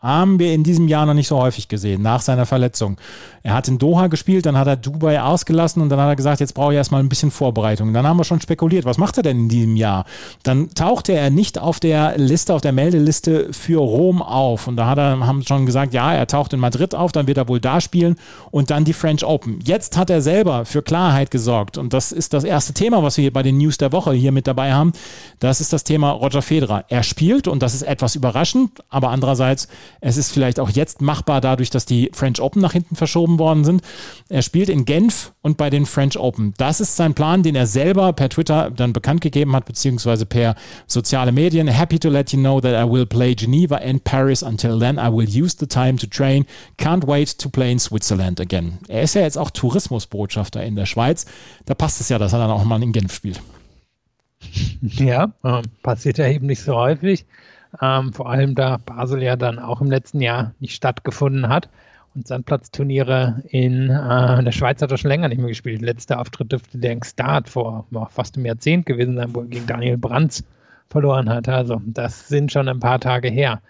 haben wir in diesem Jahr noch nicht so häufig gesehen, nach seiner Verletzung. Er hat in Doha gespielt, dann hat er Dubai ausgelassen und dann hat er gesagt, jetzt brauche ich erstmal ein bisschen Vorbereitung. Dann haben wir schon spekuliert, was macht er denn in diesem Jahr? Dann tauchte er nicht auf der Liste, auf der Meldeliste für Rom auf. Und da hat er, haben schon gesagt, ja, er taucht in Madrid auf, dann wird er wohl da spielen und dann die French Open. Jetzt hat er selber für Klarheit gesorgt und das ist das erste Thema, was wir hier bei den News der Woche hier mit dabei haben. Das ist das Thema Roger Federer. Er spielt und das ist etwas überraschend, aber andererseits es ist vielleicht auch jetzt machbar dadurch, dass die French Open nach hinten verschoben worden sind. Er spielt in Genf und bei den French Open. Das ist sein Plan, den er selber per Twitter dann bekannt gegeben hat, beziehungsweise per soziale Medien. Happy to let you know that I will play Geneva and Paris. Until then, I will use the time to train. Can't wait to play in Switzerland again. Er ist ja jetzt auch Tourismusbotschafter in der Schweiz. Da passt es ja, dass er dann auch mal in Genf spielt. Ja, äh, passiert ja eben nicht so häufig. Ähm, vor allem da Basel ja dann auch im letzten Jahr nicht stattgefunden hat. Und Sandplatzturniere in, äh, der Schweiz hat er schon länger nicht mehr gespielt. Letzter Auftritt dürfte der Start vor boah, fast einem Jahrzehnt gewesen sein, wo er gegen Daniel Brands verloren hat. Also das sind schon ein paar Tage her.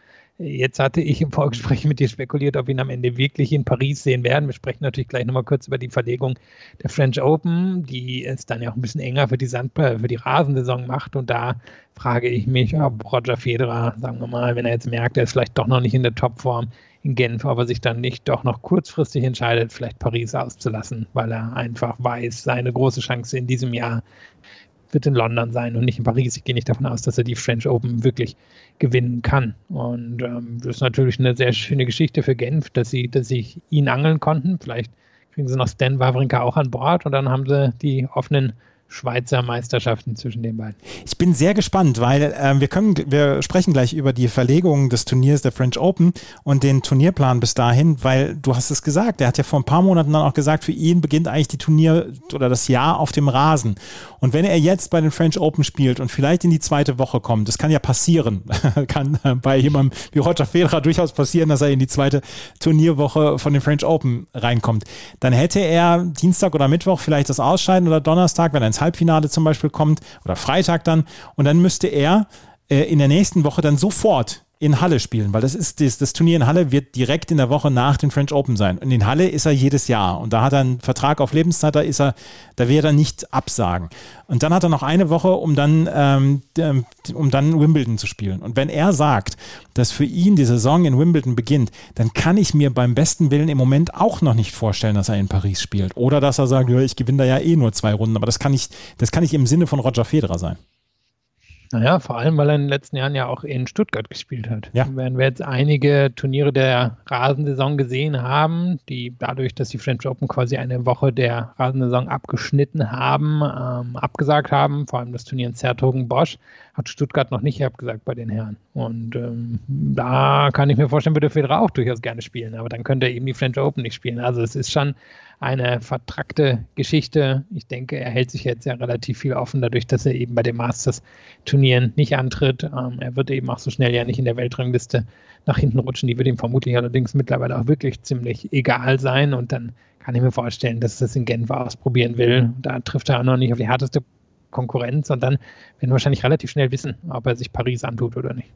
Jetzt hatte ich im Vorgespräch mit dir spekuliert, ob wir ihn am Ende wirklich in Paris sehen werden. Wir sprechen natürlich gleich nochmal kurz über die Verlegung der French Open, die es dann ja auch ein bisschen enger für die Sand für die Rasensaison macht. Und da frage ich mich, ob Roger Federer, sagen wir mal, wenn er jetzt merkt, er ist vielleicht doch noch nicht in der Topform in Genf, ob er sich dann nicht doch noch kurzfristig entscheidet, vielleicht Paris auszulassen, weil er einfach weiß, seine große Chance in diesem Jahr wird in London sein und nicht in Paris. Ich gehe nicht davon aus, dass er die French Open wirklich gewinnen kann. Und ähm, das ist natürlich eine sehr schöne Geschichte für Genf, dass sie, dass sie ihn angeln konnten. Vielleicht kriegen sie noch Stan Wawrinka auch an Bord und dann haben sie die offenen Schweizer Meisterschaften zwischen den beiden. Ich bin sehr gespannt, weil äh, wir können, wir sprechen gleich über die Verlegung des Turniers der French Open und den Turnierplan bis dahin, weil du hast es gesagt, er hat ja vor ein paar Monaten dann auch gesagt, für ihn beginnt eigentlich die Turnier oder das Jahr auf dem Rasen. Und wenn er jetzt bei den French Open spielt und vielleicht in die zweite Woche kommt, das kann ja passieren, kann bei jemandem wie Roger Federer durchaus passieren, dass er in die zweite Turnierwoche von den French Open reinkommt, dann hätte er Dienstag oder Mittwoch vielleicht das Ausscheiden oder Donnerstag, wenn er ins Halbfinale zum Beispiel kommt oder Freitag dann. Und dann müsste er äh, in der nächsten Woche dann sofort in Halle spielen, weil das ist das, das, Turnier in Halle wird direkt in der Woche nach den French Open sein. Und in Halle ist er jedes Jahr und da hat er einen Vertrag auf Lebenszeit, da ist er, da wird er nicht absagen. Und dann hat er noch eine Woche, um dann, ähm, um dann Wimbledon zu spielen. Und wenn er sagt, dass für ihn die Saison in Wimbledon beginnt, dann kann ich mir beim besten Willen im Moment auch noch nicht vorstellen, dass er in Paris spielt. Oder dass er sagt, ja, ich gewinne da ja eh nur zwei Runden. Aber das kann ich, das kann ich im Sinne von Roger Federer sein. Naja, vor allem, weil er in den letzten Jahren ja auch in Stuttgart gespielt hat. Ja. Wenn wir jetzt einige Turniere der Rasensaison gesehen haben, die dadurch, dass die French Open quasi eine Woche der Rasensaison abgeschnitten haben, ähm, abgesagt haben, vor allem das Turnier in Zertogen-Bosch, hat Stuttgart noch nicht abgesagt bei den Herren. Und ähm, da kann ich mir vorstellen, würde Federer auch durchaus gerne spielen, aber dann könnte er eben die French Open nicht spielen. Also es ist schon eine vertrackte Geschichte. Ich denke, er hält sich jetzt ja relativ viel offen, dadurch, dass er eben bei den Masters-Turnieren nicht antritt. Ähm, er wird eben auch so schnell ja nicht in der Weltrangliste nach hinten rutschen. Die wird ihm vermutlich allerdings mittlerweile auch wirklich ziemlich egal sein. Und dann kann ich mir vorstellen, dass er das in Genf ausprobieren will. Da trifft er auch noch nicht auf die härteste Konkurrenz und dann werden wir wahrscheinlich relativ schnell wissen, ob er sich Paris antut oder nicht.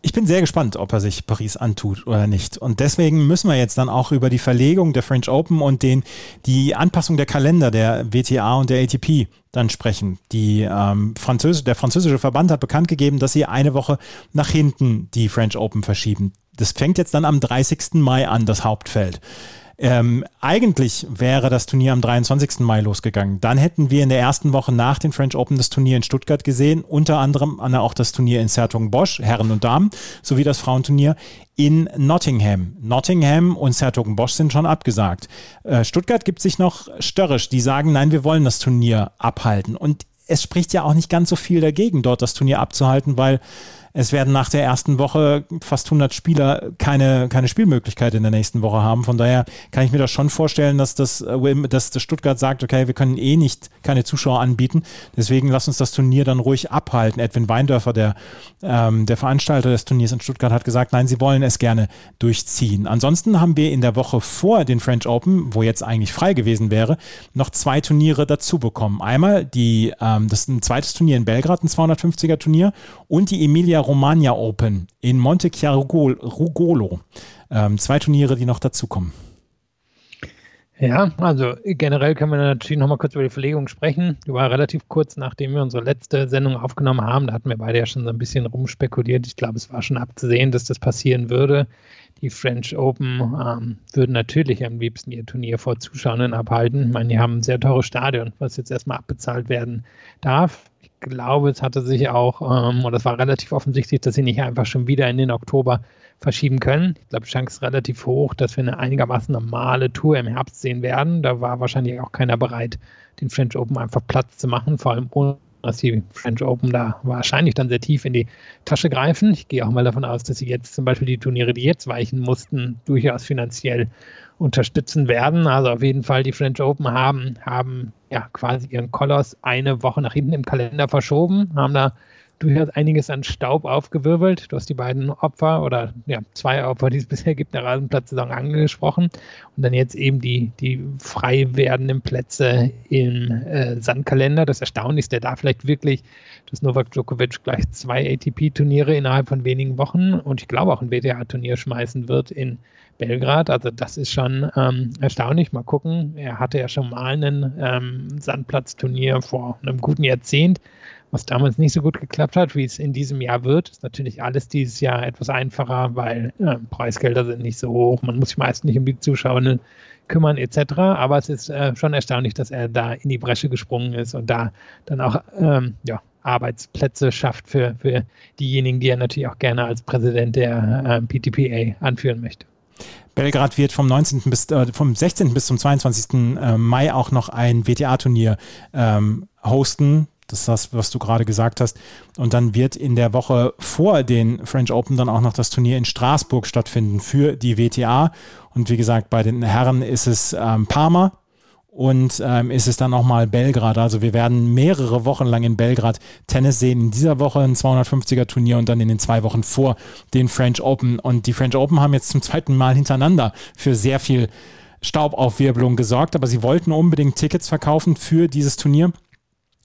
Ich bin sehr gespannt, ob er sich Paris antut oder nicht. Und deswegen müssen wir jetzt dann auch über die Verlegung der French Open und den, die Anpassung der Kalender der WTA und der ATP dann sprechen. Die, ähm, Französ der französische Verband hat bekannt gegeben, dass sie eine Woche nach hinten die French Open verschieben. Das fängt jetzt dann am 30. Mai an, das Hauptfeld. Ähm, eigentlich wäre das Turnier am 23. Mai losgegangen. Dann hätten wir in der ersten Woche nach den French Open das Turnier in Stuttgart gesehen, unter anderem auch das Turnier in Sertogenbosch, Herren und Damen, sowie das Frauenturnier in Nottingham. Nottingham und Sertogenbosch sind schon abgesagt. Äh, Stuttgart gibt sich noch störrisch, die sagen, nein, wir wollen das Turnier abhalten. Und es spricht ja auch nicht ganz so viel dagegen, dort das Turnier abzuhalten, weil es werden nach der ersten Woche fast 100 Spieler keine, keine Spielmöglichkeit in der nächsten Woche haben. Von daher kann ich mir das schon vorstellen, dass das, äh, dass das Stuttgart sagt, okay, wir können eh nicht keine Zuschauer anbieten. Deswegen lass uns das Turnier dann ruhig abhalten. Edwin Weindörfer, der, ähm, der Veranstalter des Turniers in Stuttgart, hat gesagt, nein, sie wollen es gerne durchziehen. Ansonsten haben wir in der Woche vor den French Open, wo jetzt eigentlich frei gewesen wäre, noch zwei Turniere dazu bekommen. Einmal die, ähm, das ist ein zweites Turnier in Belgrad, ein 250er Turnier und die Emilia Romagna Open in Monte Chiarugolo. Ähm, zwei Turniere, die noch dazukommen. Ja, also generell können wir natürlich nochmal kurz über die Verlegung sprechen. Die war relativ kurz, nachdem wir unsere letzte Sendung aufgenommen haben. Da hatten wir beide ja schon so ein bisschen rumspekuliert. Ich glaube, es war schon abzusehen, dass das passieren würde. Die French Open ähm, würden natürlich am liebsten ihr Turnier vor Zuschauern abhalten. Ich meine, die haben ein sehr teures Stadion, was jetzt erstmal abbezahlt werden darf. Ich glaube, es hatte sich auch, ähm, oder es war relativ offensichtlich, dass sie nicht einfach schon wieder in den Oktober verschieben können. Ich glaube, die Chance ist relativ hoch, dass wir eine einigermaßen normale Tour im Herbst sehen werden. Da war wahrscheinlich auch keiner bereit, den French Open einfach Platz zu machen, vor allem ohne dass die French Open da wahrscheinlich dann sehr tief in die Tasche greifen. Ich gehe auch mal davon aus, dass sie jetzt zum Beispiel die Turniere, die jetzt weichen mussten, durchaus finanziell unterstützen werden. Also auf jeden Fall die French Open haben, haben ja quasi ihren Koloss eine Woche nach hinten im Kalender verschoben, haben da durchaus einiges an Staub aufgewirbelt. Du hast die beiden Opfer oder ja, zwei Opfer, die es bisher gibt, der Rasenplatzsaison angesprochen. Und dann jetzt eben die, die frei werdenden Plätze im äh, Sandkalender. Das Erstaunlichste, da vielleicht wirklich, dass Novak Djokovic gleich zwei ATP-Turniere innerhalb von wenigen Wochen und ich glaube auch ein WTA-Turnier schmeißen wird in Belgrad. Also das ist schon ähm, erstaunlich. Mal gucken. Er hatte ja schon mal ein ähm, Sandplatzturnier vor einem guten Jahrzehnt was damals nicht so gut geklappt hat, wie es in diesem Jahr wird. Ist natürlich alles dieses Jahr etwas einfacher, weil äh, Preisgelder sind nicht so hoch. Man muss sich meist nicht um die Zuschauer kümmern etc. Aber es ist äh, schon erstaunlich, dass er da in die Bresche gesprungen ist und da dann auch ähm, ja, Arbeitsplätze schafft für, für diejenigen, die er natürlich auch gerne als Präsident der äh, PTPA anführen möchte. Belgrad wird vom 19. bis äh, vom 16. bis zum 22. Äh, Mai auch noch ein WTA-Turnier ähm, hosten. Das ist das, was du gerade gesagt hast. Und dann wird in der Woche vor den French Open dann auch noch das Turnier in Straßburg stattfinden für die WTA. Und wie gesagt, bei den Herren ist es ähm, Parma und ähm, ist es dann nochmal Belgrad. Also wir werden mehrere Wochen lang in Belgrad Tennis sehen. In dieser Woche ein 250er Turnier und dann in den zwei Wochen vor den French Open. Und die French Open haben jetzt zum zweiten Mal hintereinander für sehr viel Staubaufwirbelung gesorgt, aber sie wollten unbedingt Tickets verkaufen für dieses Turnier.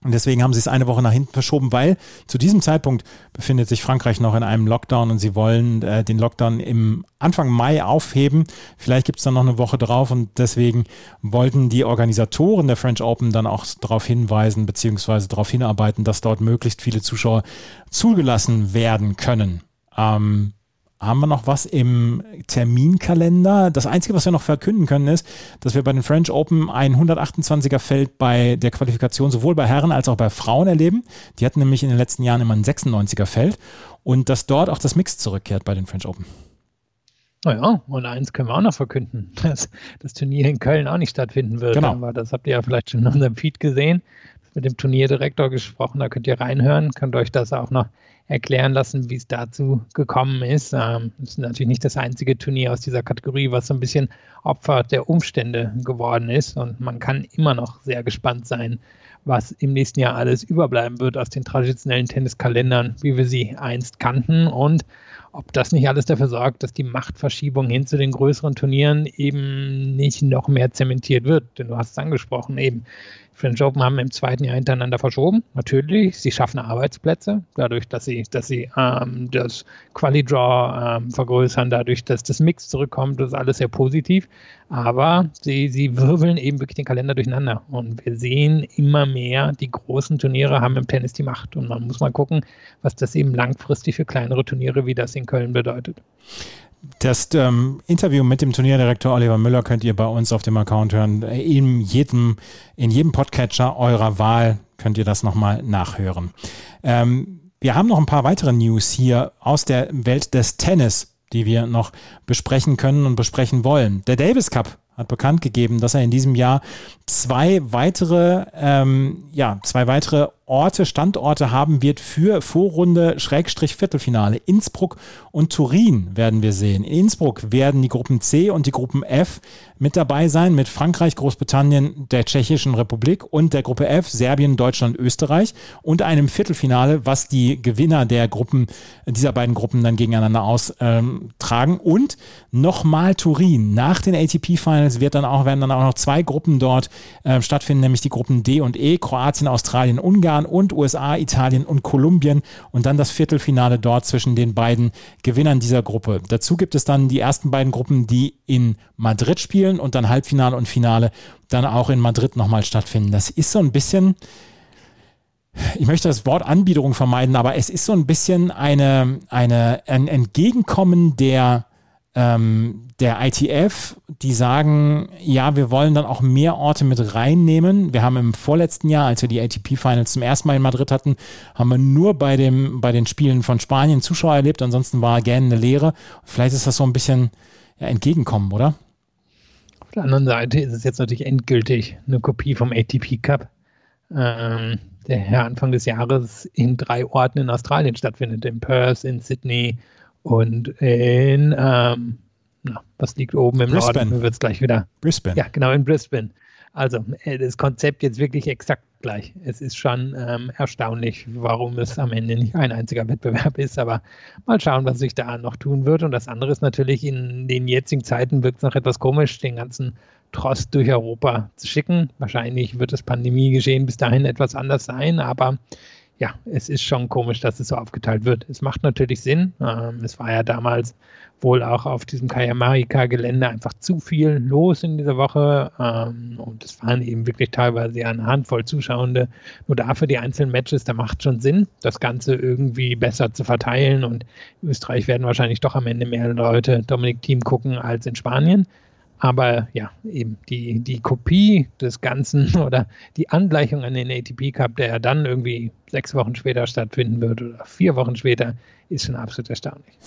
Und deswegen haben sie es eine Woche nach hinten verschoben, weil zu diesem Zeitpunkt befindet sich Frankreich noch in einem Lockdown und sie wollen äh, den Lockdown im Anfang Mai aufheben. Vielleicht gibt es dann noch eine Woche drauf und deswegen wollten die Organisatoren der French Open dann auch darauf hinweisen bzw. darauf hinarbeiten, dass dort möglichst viele Zuschauer zugelassen werden können. Ähm, haben wir noch was im Terminkalender? Das Einzige, was wir noch verkünden können, ist, dass wir bei den French Open ein 128er Feld bei der Qualifikation sowohl bei Herren als auch bei Frauen erleben. Die hatten nämlich in den letzten Jahren immer ein 96er Feld und dass dort auch das Mix zurückkehrt bei den French Open. Naja, und eins können wir auch noch verkünden, dass das Turnier in Köln auch nicht stattfinden wird. Genau. Aber das habt ihr ja vielleicht schon in unserem Feed gesehen. Mit dem Turnierdirektor gesprochen, da könnt ihr reinhören, könnt euch das auch noch erklären lassen, wie es dazu gekommen ist. Ähm, ist natürlich nicht das einzige Turnier aus dieser Kategorie, was so ein bisschen Opfer der Umstände geworden ist. Und man kann immer noch sehr gespannt sein, was im nächsten Jahr alles überbleiben wird aus den traditionellen Tenniskalendern, wie wir sie einst kannten. Und ob das nicht alles dafür sorgt, dass die Machtverschiebung hin zu den größeren Turnieren eben nicht noch mehr zementiert wird. Denn du hast es angesprochen, eben French Open haben im zweiten Jahr hintereinander verschoben. Natürlich, sie schaffen Arbeitsplätze, dadurch, dass sie, dass sie ähm, das Quali-Draw ähm, vergrößern, dadurch, dass das Mix zurückkommt, das ist alles sehr positiv. Aber sie, sie wirbeln eben wirklich den Kalender durcheinander. Und wir sehen immer mehr, die großen Turniere haben im Tennis die Macht. Und man muss mal gucken, was das eben langfristig für kleinere Turniere wie das in Köln bedeutet. Das ähm, Interview mit dem Turnierdirektor Oliver Müller könnt ihr bei uns auf dem Account hören. In jedem, in jedem Podcatcher eurer Wahl könnt ihr das nochmal nachhören. Ähm, wir haben noch ein paar weitere News hier aus der Welt des Tennis, die wir noch besprechen können und besprechen wollen. Der Davis Cup hat bekannt gegeben, dass er in diesem Jahr zwei weitere, ähm, ja, zwei weitere Orte, Standorte haben wird für Vorrunde Schrägstrich Viertelfinale. Innsbruck und Turin werden wir sehen. In Innsbruck werden die Gruppen C und die Gruppen F mit dabei sein, mit Frankreich, Großbritannien, der Tschechischen Republik und der Gruppe F, Serbien, Deutschland, Österreich und einem Viertelfinale, was die Gewinner der Gruppen, dieser beiden Gruppen dann gegeneinander austragen. Und nochmal Turin. Nach den ATP-Finals wird dann auch, werden dann auch noch zwei Gruppen dort äh, stattfinden, nämlich die Gruppen D und E, Kroatien, Australien, Ungarn Kasachstan und USA, Italien und Kolumbien und dann das Viertelfinale dort zwischen den beiden Gewinnern dieser Gruppe. Dazu gibt es dann die ersten beiden Gruppen, die in Madrid spielen und dann Halbfinale und Finale dann auch in Madrid nochmal stattfinden. Das ist so ein bisschen, ich möchte das Wort Anbiederung vermeiden, aber es ist so ein bisschen eine, eine, ein Entgegenkommen der, ähm, der ITF, die sagen, ja, wir wollen dann auch mehr Orte mit reinnehmen. Wir haben im vorletzten Jahr, als wir die ATP-Finals zum ersten Mal in Madrid hatten, haben wir nur bei, dem, bei den Spielen von Spanien Zuschauer erlebt, ansonsten war gerne eine Lehre. Vielleicht ist das so ein bisschen ja, entgegenkommen, oder? Auf der anderen Seite ist es jetzt natürlich endgültig eine Kopie vom ATP Cup. Ähm, der Anfang des Jahres in drei Orten in Australien stattfindet, in Perth, in Sydney und in, ähm, na, was liegt oben im Brisbane. Norden, wird es gleich wieder. Brisbane. Ja, genau, in Brisbane. Also äh, das Konzept jetzt wirklich exakt gleich. Es ist schon ähm, erstaunlich, warum es am Ende nicht ein einziger Wettbewerb ist, aber mal schauen, was sich da noch tun wird. Und das andere ist natürlich, in den jetzigen Zeiten wirkt es noch etwas komisch, den ganzen Trost durch Europa zu schicken. Wahrscheinlich wird das Pandemiegeschehen bis dahin etwas anders sein, aber ja, es ist schon komisch, dass es so aufgeteilt wird. Es macht natürlich Sinn. Ähm, es war ja damals wohl auch auf diesem Kayamarika-Gelände einfach zu viel los in dieser Woche. Ähm, und es waren eben wirklich teilweise eine Handvoll Zuschauende. Nur dafür die einzelnen Matches, da macht schon Sinn, das Ganze irgendwie besser zu verteilen. Und in Österreich werden wahrscheinlich doch am Ende mehr Leute Dominik Team gucken als in Spanien. Aber ja, eben die, die Kopie des Ganzen oder die Angleichung an den ATP Cup, der ja dann irgendwie sechs Wochen später stattfinden wird oder vier Wochen später, ist schon absolut erstaunlich.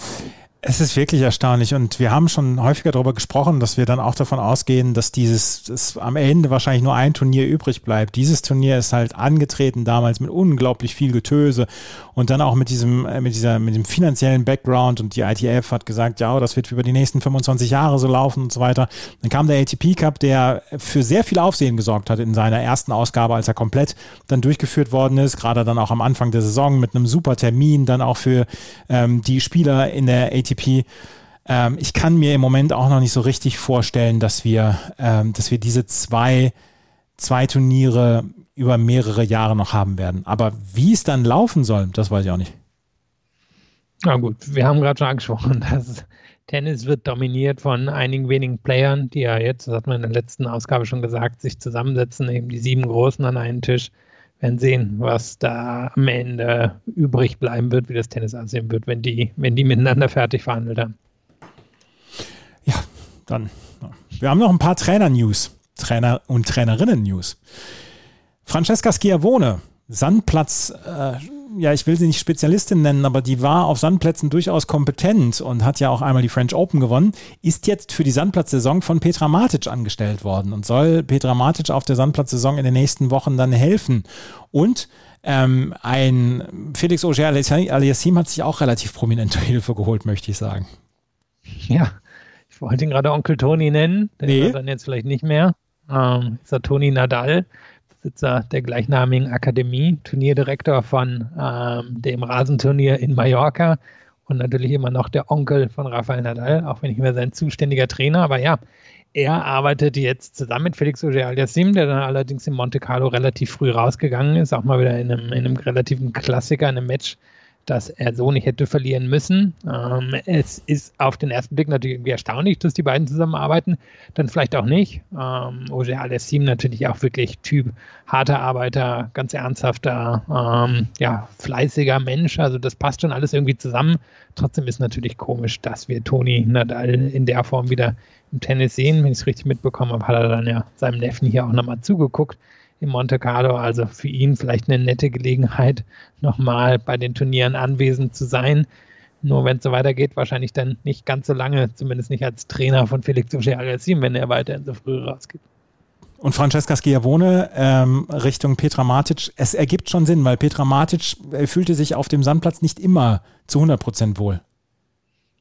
Es ist wirklich erstaunlich und wir haben schon häufiger darüber gesprochen, dass wir dann auch davon ausgehen, dass dieses dass am Ende wahrscheinlich nur ein Turnier übrig bleibt. Dieses Turnier ist halt angetreten damals mit unglaublich viel Getöse und dann auch mit diesem äh, mit dieser mit dem finanziellen Background und die ITF hat gesagt, ja, das wird über die nächsten 25 Jahre so laufen und so weiter. Dann kam der ATP Cup, der für sehr viel Aufsehen gesorgt hat in seiner ersten Ausgabe, als er komplett dann durchgeführt worden ist, gerade dann auch am Anfang der Saison mit einem super Termin, dann auch für ähm, die Spieler in der ATP ATP. Ähm, ich kann mir im Moment auch noch nicht so richtig vorstellen, dass wir, ähm, dass wir diese zwei, zwei Turniere über mehrere Jahre noch haben werden. Aber wie es dann laufen soll, das weiß ich auch nicht. Na gut, wir haben gerade schon angesprochen, dass Tennis wird dominiert von einigen wenigen Playern, die ja jetzt, das hat man in der letzten Ausgabe schon gesagt, sich zusammensetzen, eben die sieben Großen an einen Tisch werden sehen, was da am Ende übrig bleiben wird, wie das Tennis aussehen wird, wenn die, wenn die miteinander fertig verhandelt haben. Ja, dann. Wir haben noch ein paar Trainer-News, Trainer- und Trainerinnen-News. Francesca Schiavone, Sandplatz äh, ja, ich will sie nicht Spezialistin nennen, aber die war auf Sandplätzen durchaus kompetent und hat ja auch einmal die French Open gewonnen, ist jetzt für die Sandplatzsaison von Petra Matic angestellt worden und soll Petra Matic auf der Sandplatzsaison in den nächsten Wochen dann helfen. Und ähm, ein Felix Auger Aliassim hat sich auch relativ prominente Hilfe geholt, möchte ich sagen. Ja, ich wollte ihn gerade Onkel Toni nennen, der nee. dann jetzt vielleicht nicht mehr. Ähm, ist er Toni Nadal Besitzer der gleichnamigen Akademie, Turnierdirektor von ähm, dem Rasenturnier in Mallorca und natürlich immer noch der Onkel von Rafael Nadal, auch wenn ich mehr sein zuständiger Trainer. Aber ja, er arbeitet jetzt zusammen mit Felix Auger-Aliassime, der dann allerdings in Monte Carlo relativ früh rausgegangen ist, auch mal wieder in einem, in einem relativen Klassiker, in einem Match dass er so nicht hätte verlieren müssen. Ähm, es ist auf den ersten Blick natürlich erstaunlich, dass die beiden zusammenarbeiten, dann vielleicht auch nicht. Ähm, Oger Alessim natürlich auch wirklich Typ harter Arbeiter, ganz ernsthafter, ähm, ja, fleißiger Mensch. Also das passt schon alles irgendwie zusammen. Trotzdem ist natürlich komisch, dass wir Toni Nadal in der Form wieder im Tennis sehen. Wenn ich es richtig mitbekommen habe, hat er dann ja seinem Neffen hier auch nochmal zugeguckt in Monte Carlo. Also für ihn vielleicht eine nette Gelegenheit, nochmal bei den Turnieren anwesend zu sein. Nur wenn es so weitergeht, wahrscheinlich dann nicht ganz so lange, zumindest nicht als Trainer von Felix Auger-Aliassime, wenn er weiterhin so früh rausgeht. Und Francesca Schiavone ähm, Richtung Petra Matic, es ergibt schon Sinn, weil Petra Matic äh, fühlte sich auf dem Sandplatz nicht immer zu 100 Prozent wohl.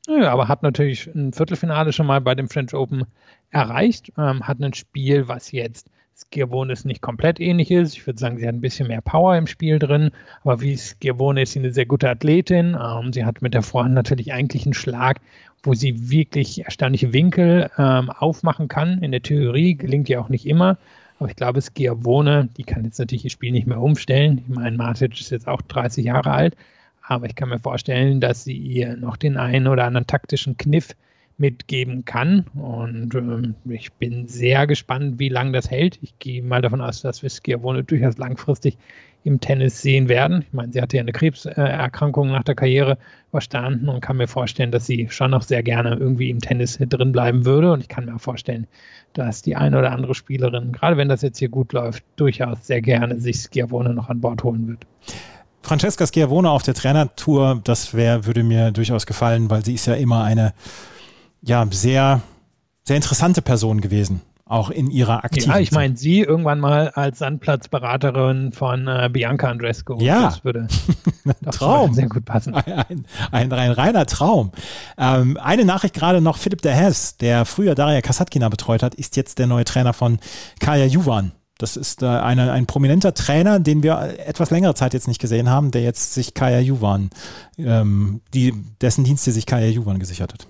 Ja, aber hat natürlich ein Viertelfinale schon mal bei dem French Open erreicht, ähm, hat ein Spiel, was jetzt Skirvonis nicht komplett ähnlich ist. Ich würde sagen, sie hat ein bisschen mehr Power im Spiel drin, aber wie Skirvone ist sie eine sehr gute Athletin. Ähm, sie hat mit der Vorhand natürlich eigentlich einen Schlag, wo sie wirklich erstaunliche Winkel ähm, aufmachen kann. In der Theorie gelingt ihr auch nicht immer, Aber ich glaube, Schiavone, die kann jetzt natürlich ihr Spiel nicht mehr umstellen. Ich meine, Matic ist jetzt auch 30 Jahre alt, aber ich kann mir vorstellen, dass sie ihr noch den einen oder anderen taktischen Kniff mitgeben kann. Und ähm, ich bin sehr gespannt, wie lange das hält. Ich gehe mal davon aus, dass wir Schiavone durchaus langfristig im Tennis sehen werden. Ich meine, sie hatte ja eine Krebserkrankung nach der Karriere überstanden und kann mir vorstellen, dass sie schon noch sehr gerne irgendwie im Tennis drin bleiben würde. Und ich kann mir auch vorstellen, dass die eine oder andere Spielerin, gerade wenn das jetzt hier gut läuft, durchaus sehr gerne sich Schiavone noch an Bord holen wird. Francesca Schiavone auf der Trainertour, das wär, würde mir durchaus gefallen, weil sie ist ja immer eine ja, sehr, sehr interessante Person gewesen auch in ihrer aktiven Ja, ich meine, sie irgendwann mal als Sandplatzberaterin von äh, Bianca Andrescu. Ja. Das würde Traum. sehr gut passen. Ein, ein, ein reiner Traum. Ähm, eine Nachricht gerade noch, Philipp de Hess, der früher Daria Kasatkina betreut hat, ist jetzt der neue Trainer von Kaya Juvan. Das ist äh, eine, ein prominenter Trainer, den wir etwas längere Zeit jetzt nicht gesehen haben, der jetzt sich Kaya Juvan, ähm, die, dessen Dienste sich Kaya Juvan gesichert hat.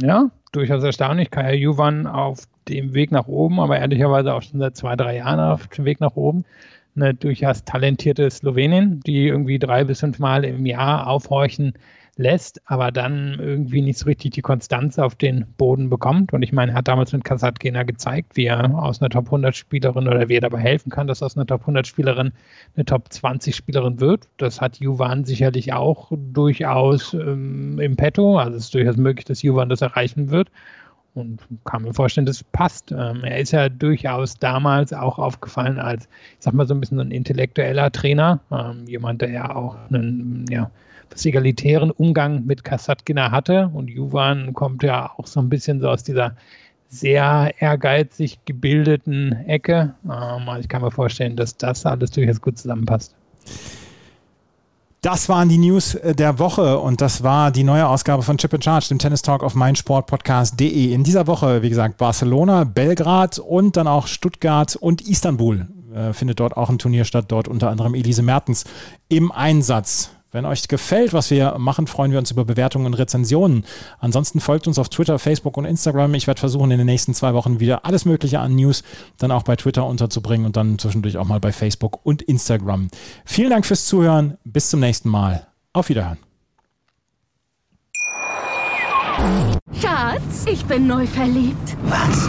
Ja, durchaus erstaunlich. Kaya Juvan auf dem Weg nach oben, aber ehrlicherweise auch schon seit zwei, drei Jahren auf dem Weg nach oben. Eine durchaus talentierte Slowenin, die irgendwie drei bis fünf Mal im Jahr aufhorchen lässt, aber dann irgendwie nicht so richtig die Konstanz auf den Boden bekommt. Und ich meine, er hat damals mit Kasatkina gezeigt, wie er aus einer Top 100 Spielerin oder wie er dabei helfen kann, dass aus einer Top 100 Spielerin eine Top 20 Spielerin wird. Das hat Juvan sicherlich auch durchaus ähm, im Petto. Also es ist durchaus möglich, dass Juvan das erreichen wird und kann mir vorstellen, das passt. Ähm, er ist ja durchaus damals auch aufgefallen als, ich sag mal, so ein bisschen ein intellektueller Trainer, ähm, jemand, der ja auch einen ja, egalitären Umgang mit Kasatkina hatte. Und Juvan kommt ja auch so ein bisschen so aus dieser sehr ehrgeizig gebildeten Ecke. Ähm, also ich kann mir vorstellen, dass das alles durchaus gut zusammenpasst. Das waren die News äh, der Woche und das war die neue Ausgabe von Chip in Charge, dem Tennis Talk auf meinsportpodcast.de. In dieser Woche, wie gesagt, Barcelona, Belgrad und dann auch Stuttgart und Istanbul. Äh, findet dort auch ein Turnier statt, dort unter anderem Elise Mertens im Einsatz. Wenn euch gefällt, was wir machen, freuen wir uns über Bewertungen und Rezensionen. Ansonsten folgt uns auf Twitter, Facebook und Instagram. Ich werde versuchen, in den nächsten zwei Wochen wieder alles Mögliche an News dann auch bei Twitter unterzubringen und dann zwischendurch auch mal bei Facebook und Instagram. Vielen Dank fürs Zuhören. Bis zum nächsten Mal. Auf Wiederhören. Schatz, ich bin neu verliebt. Was?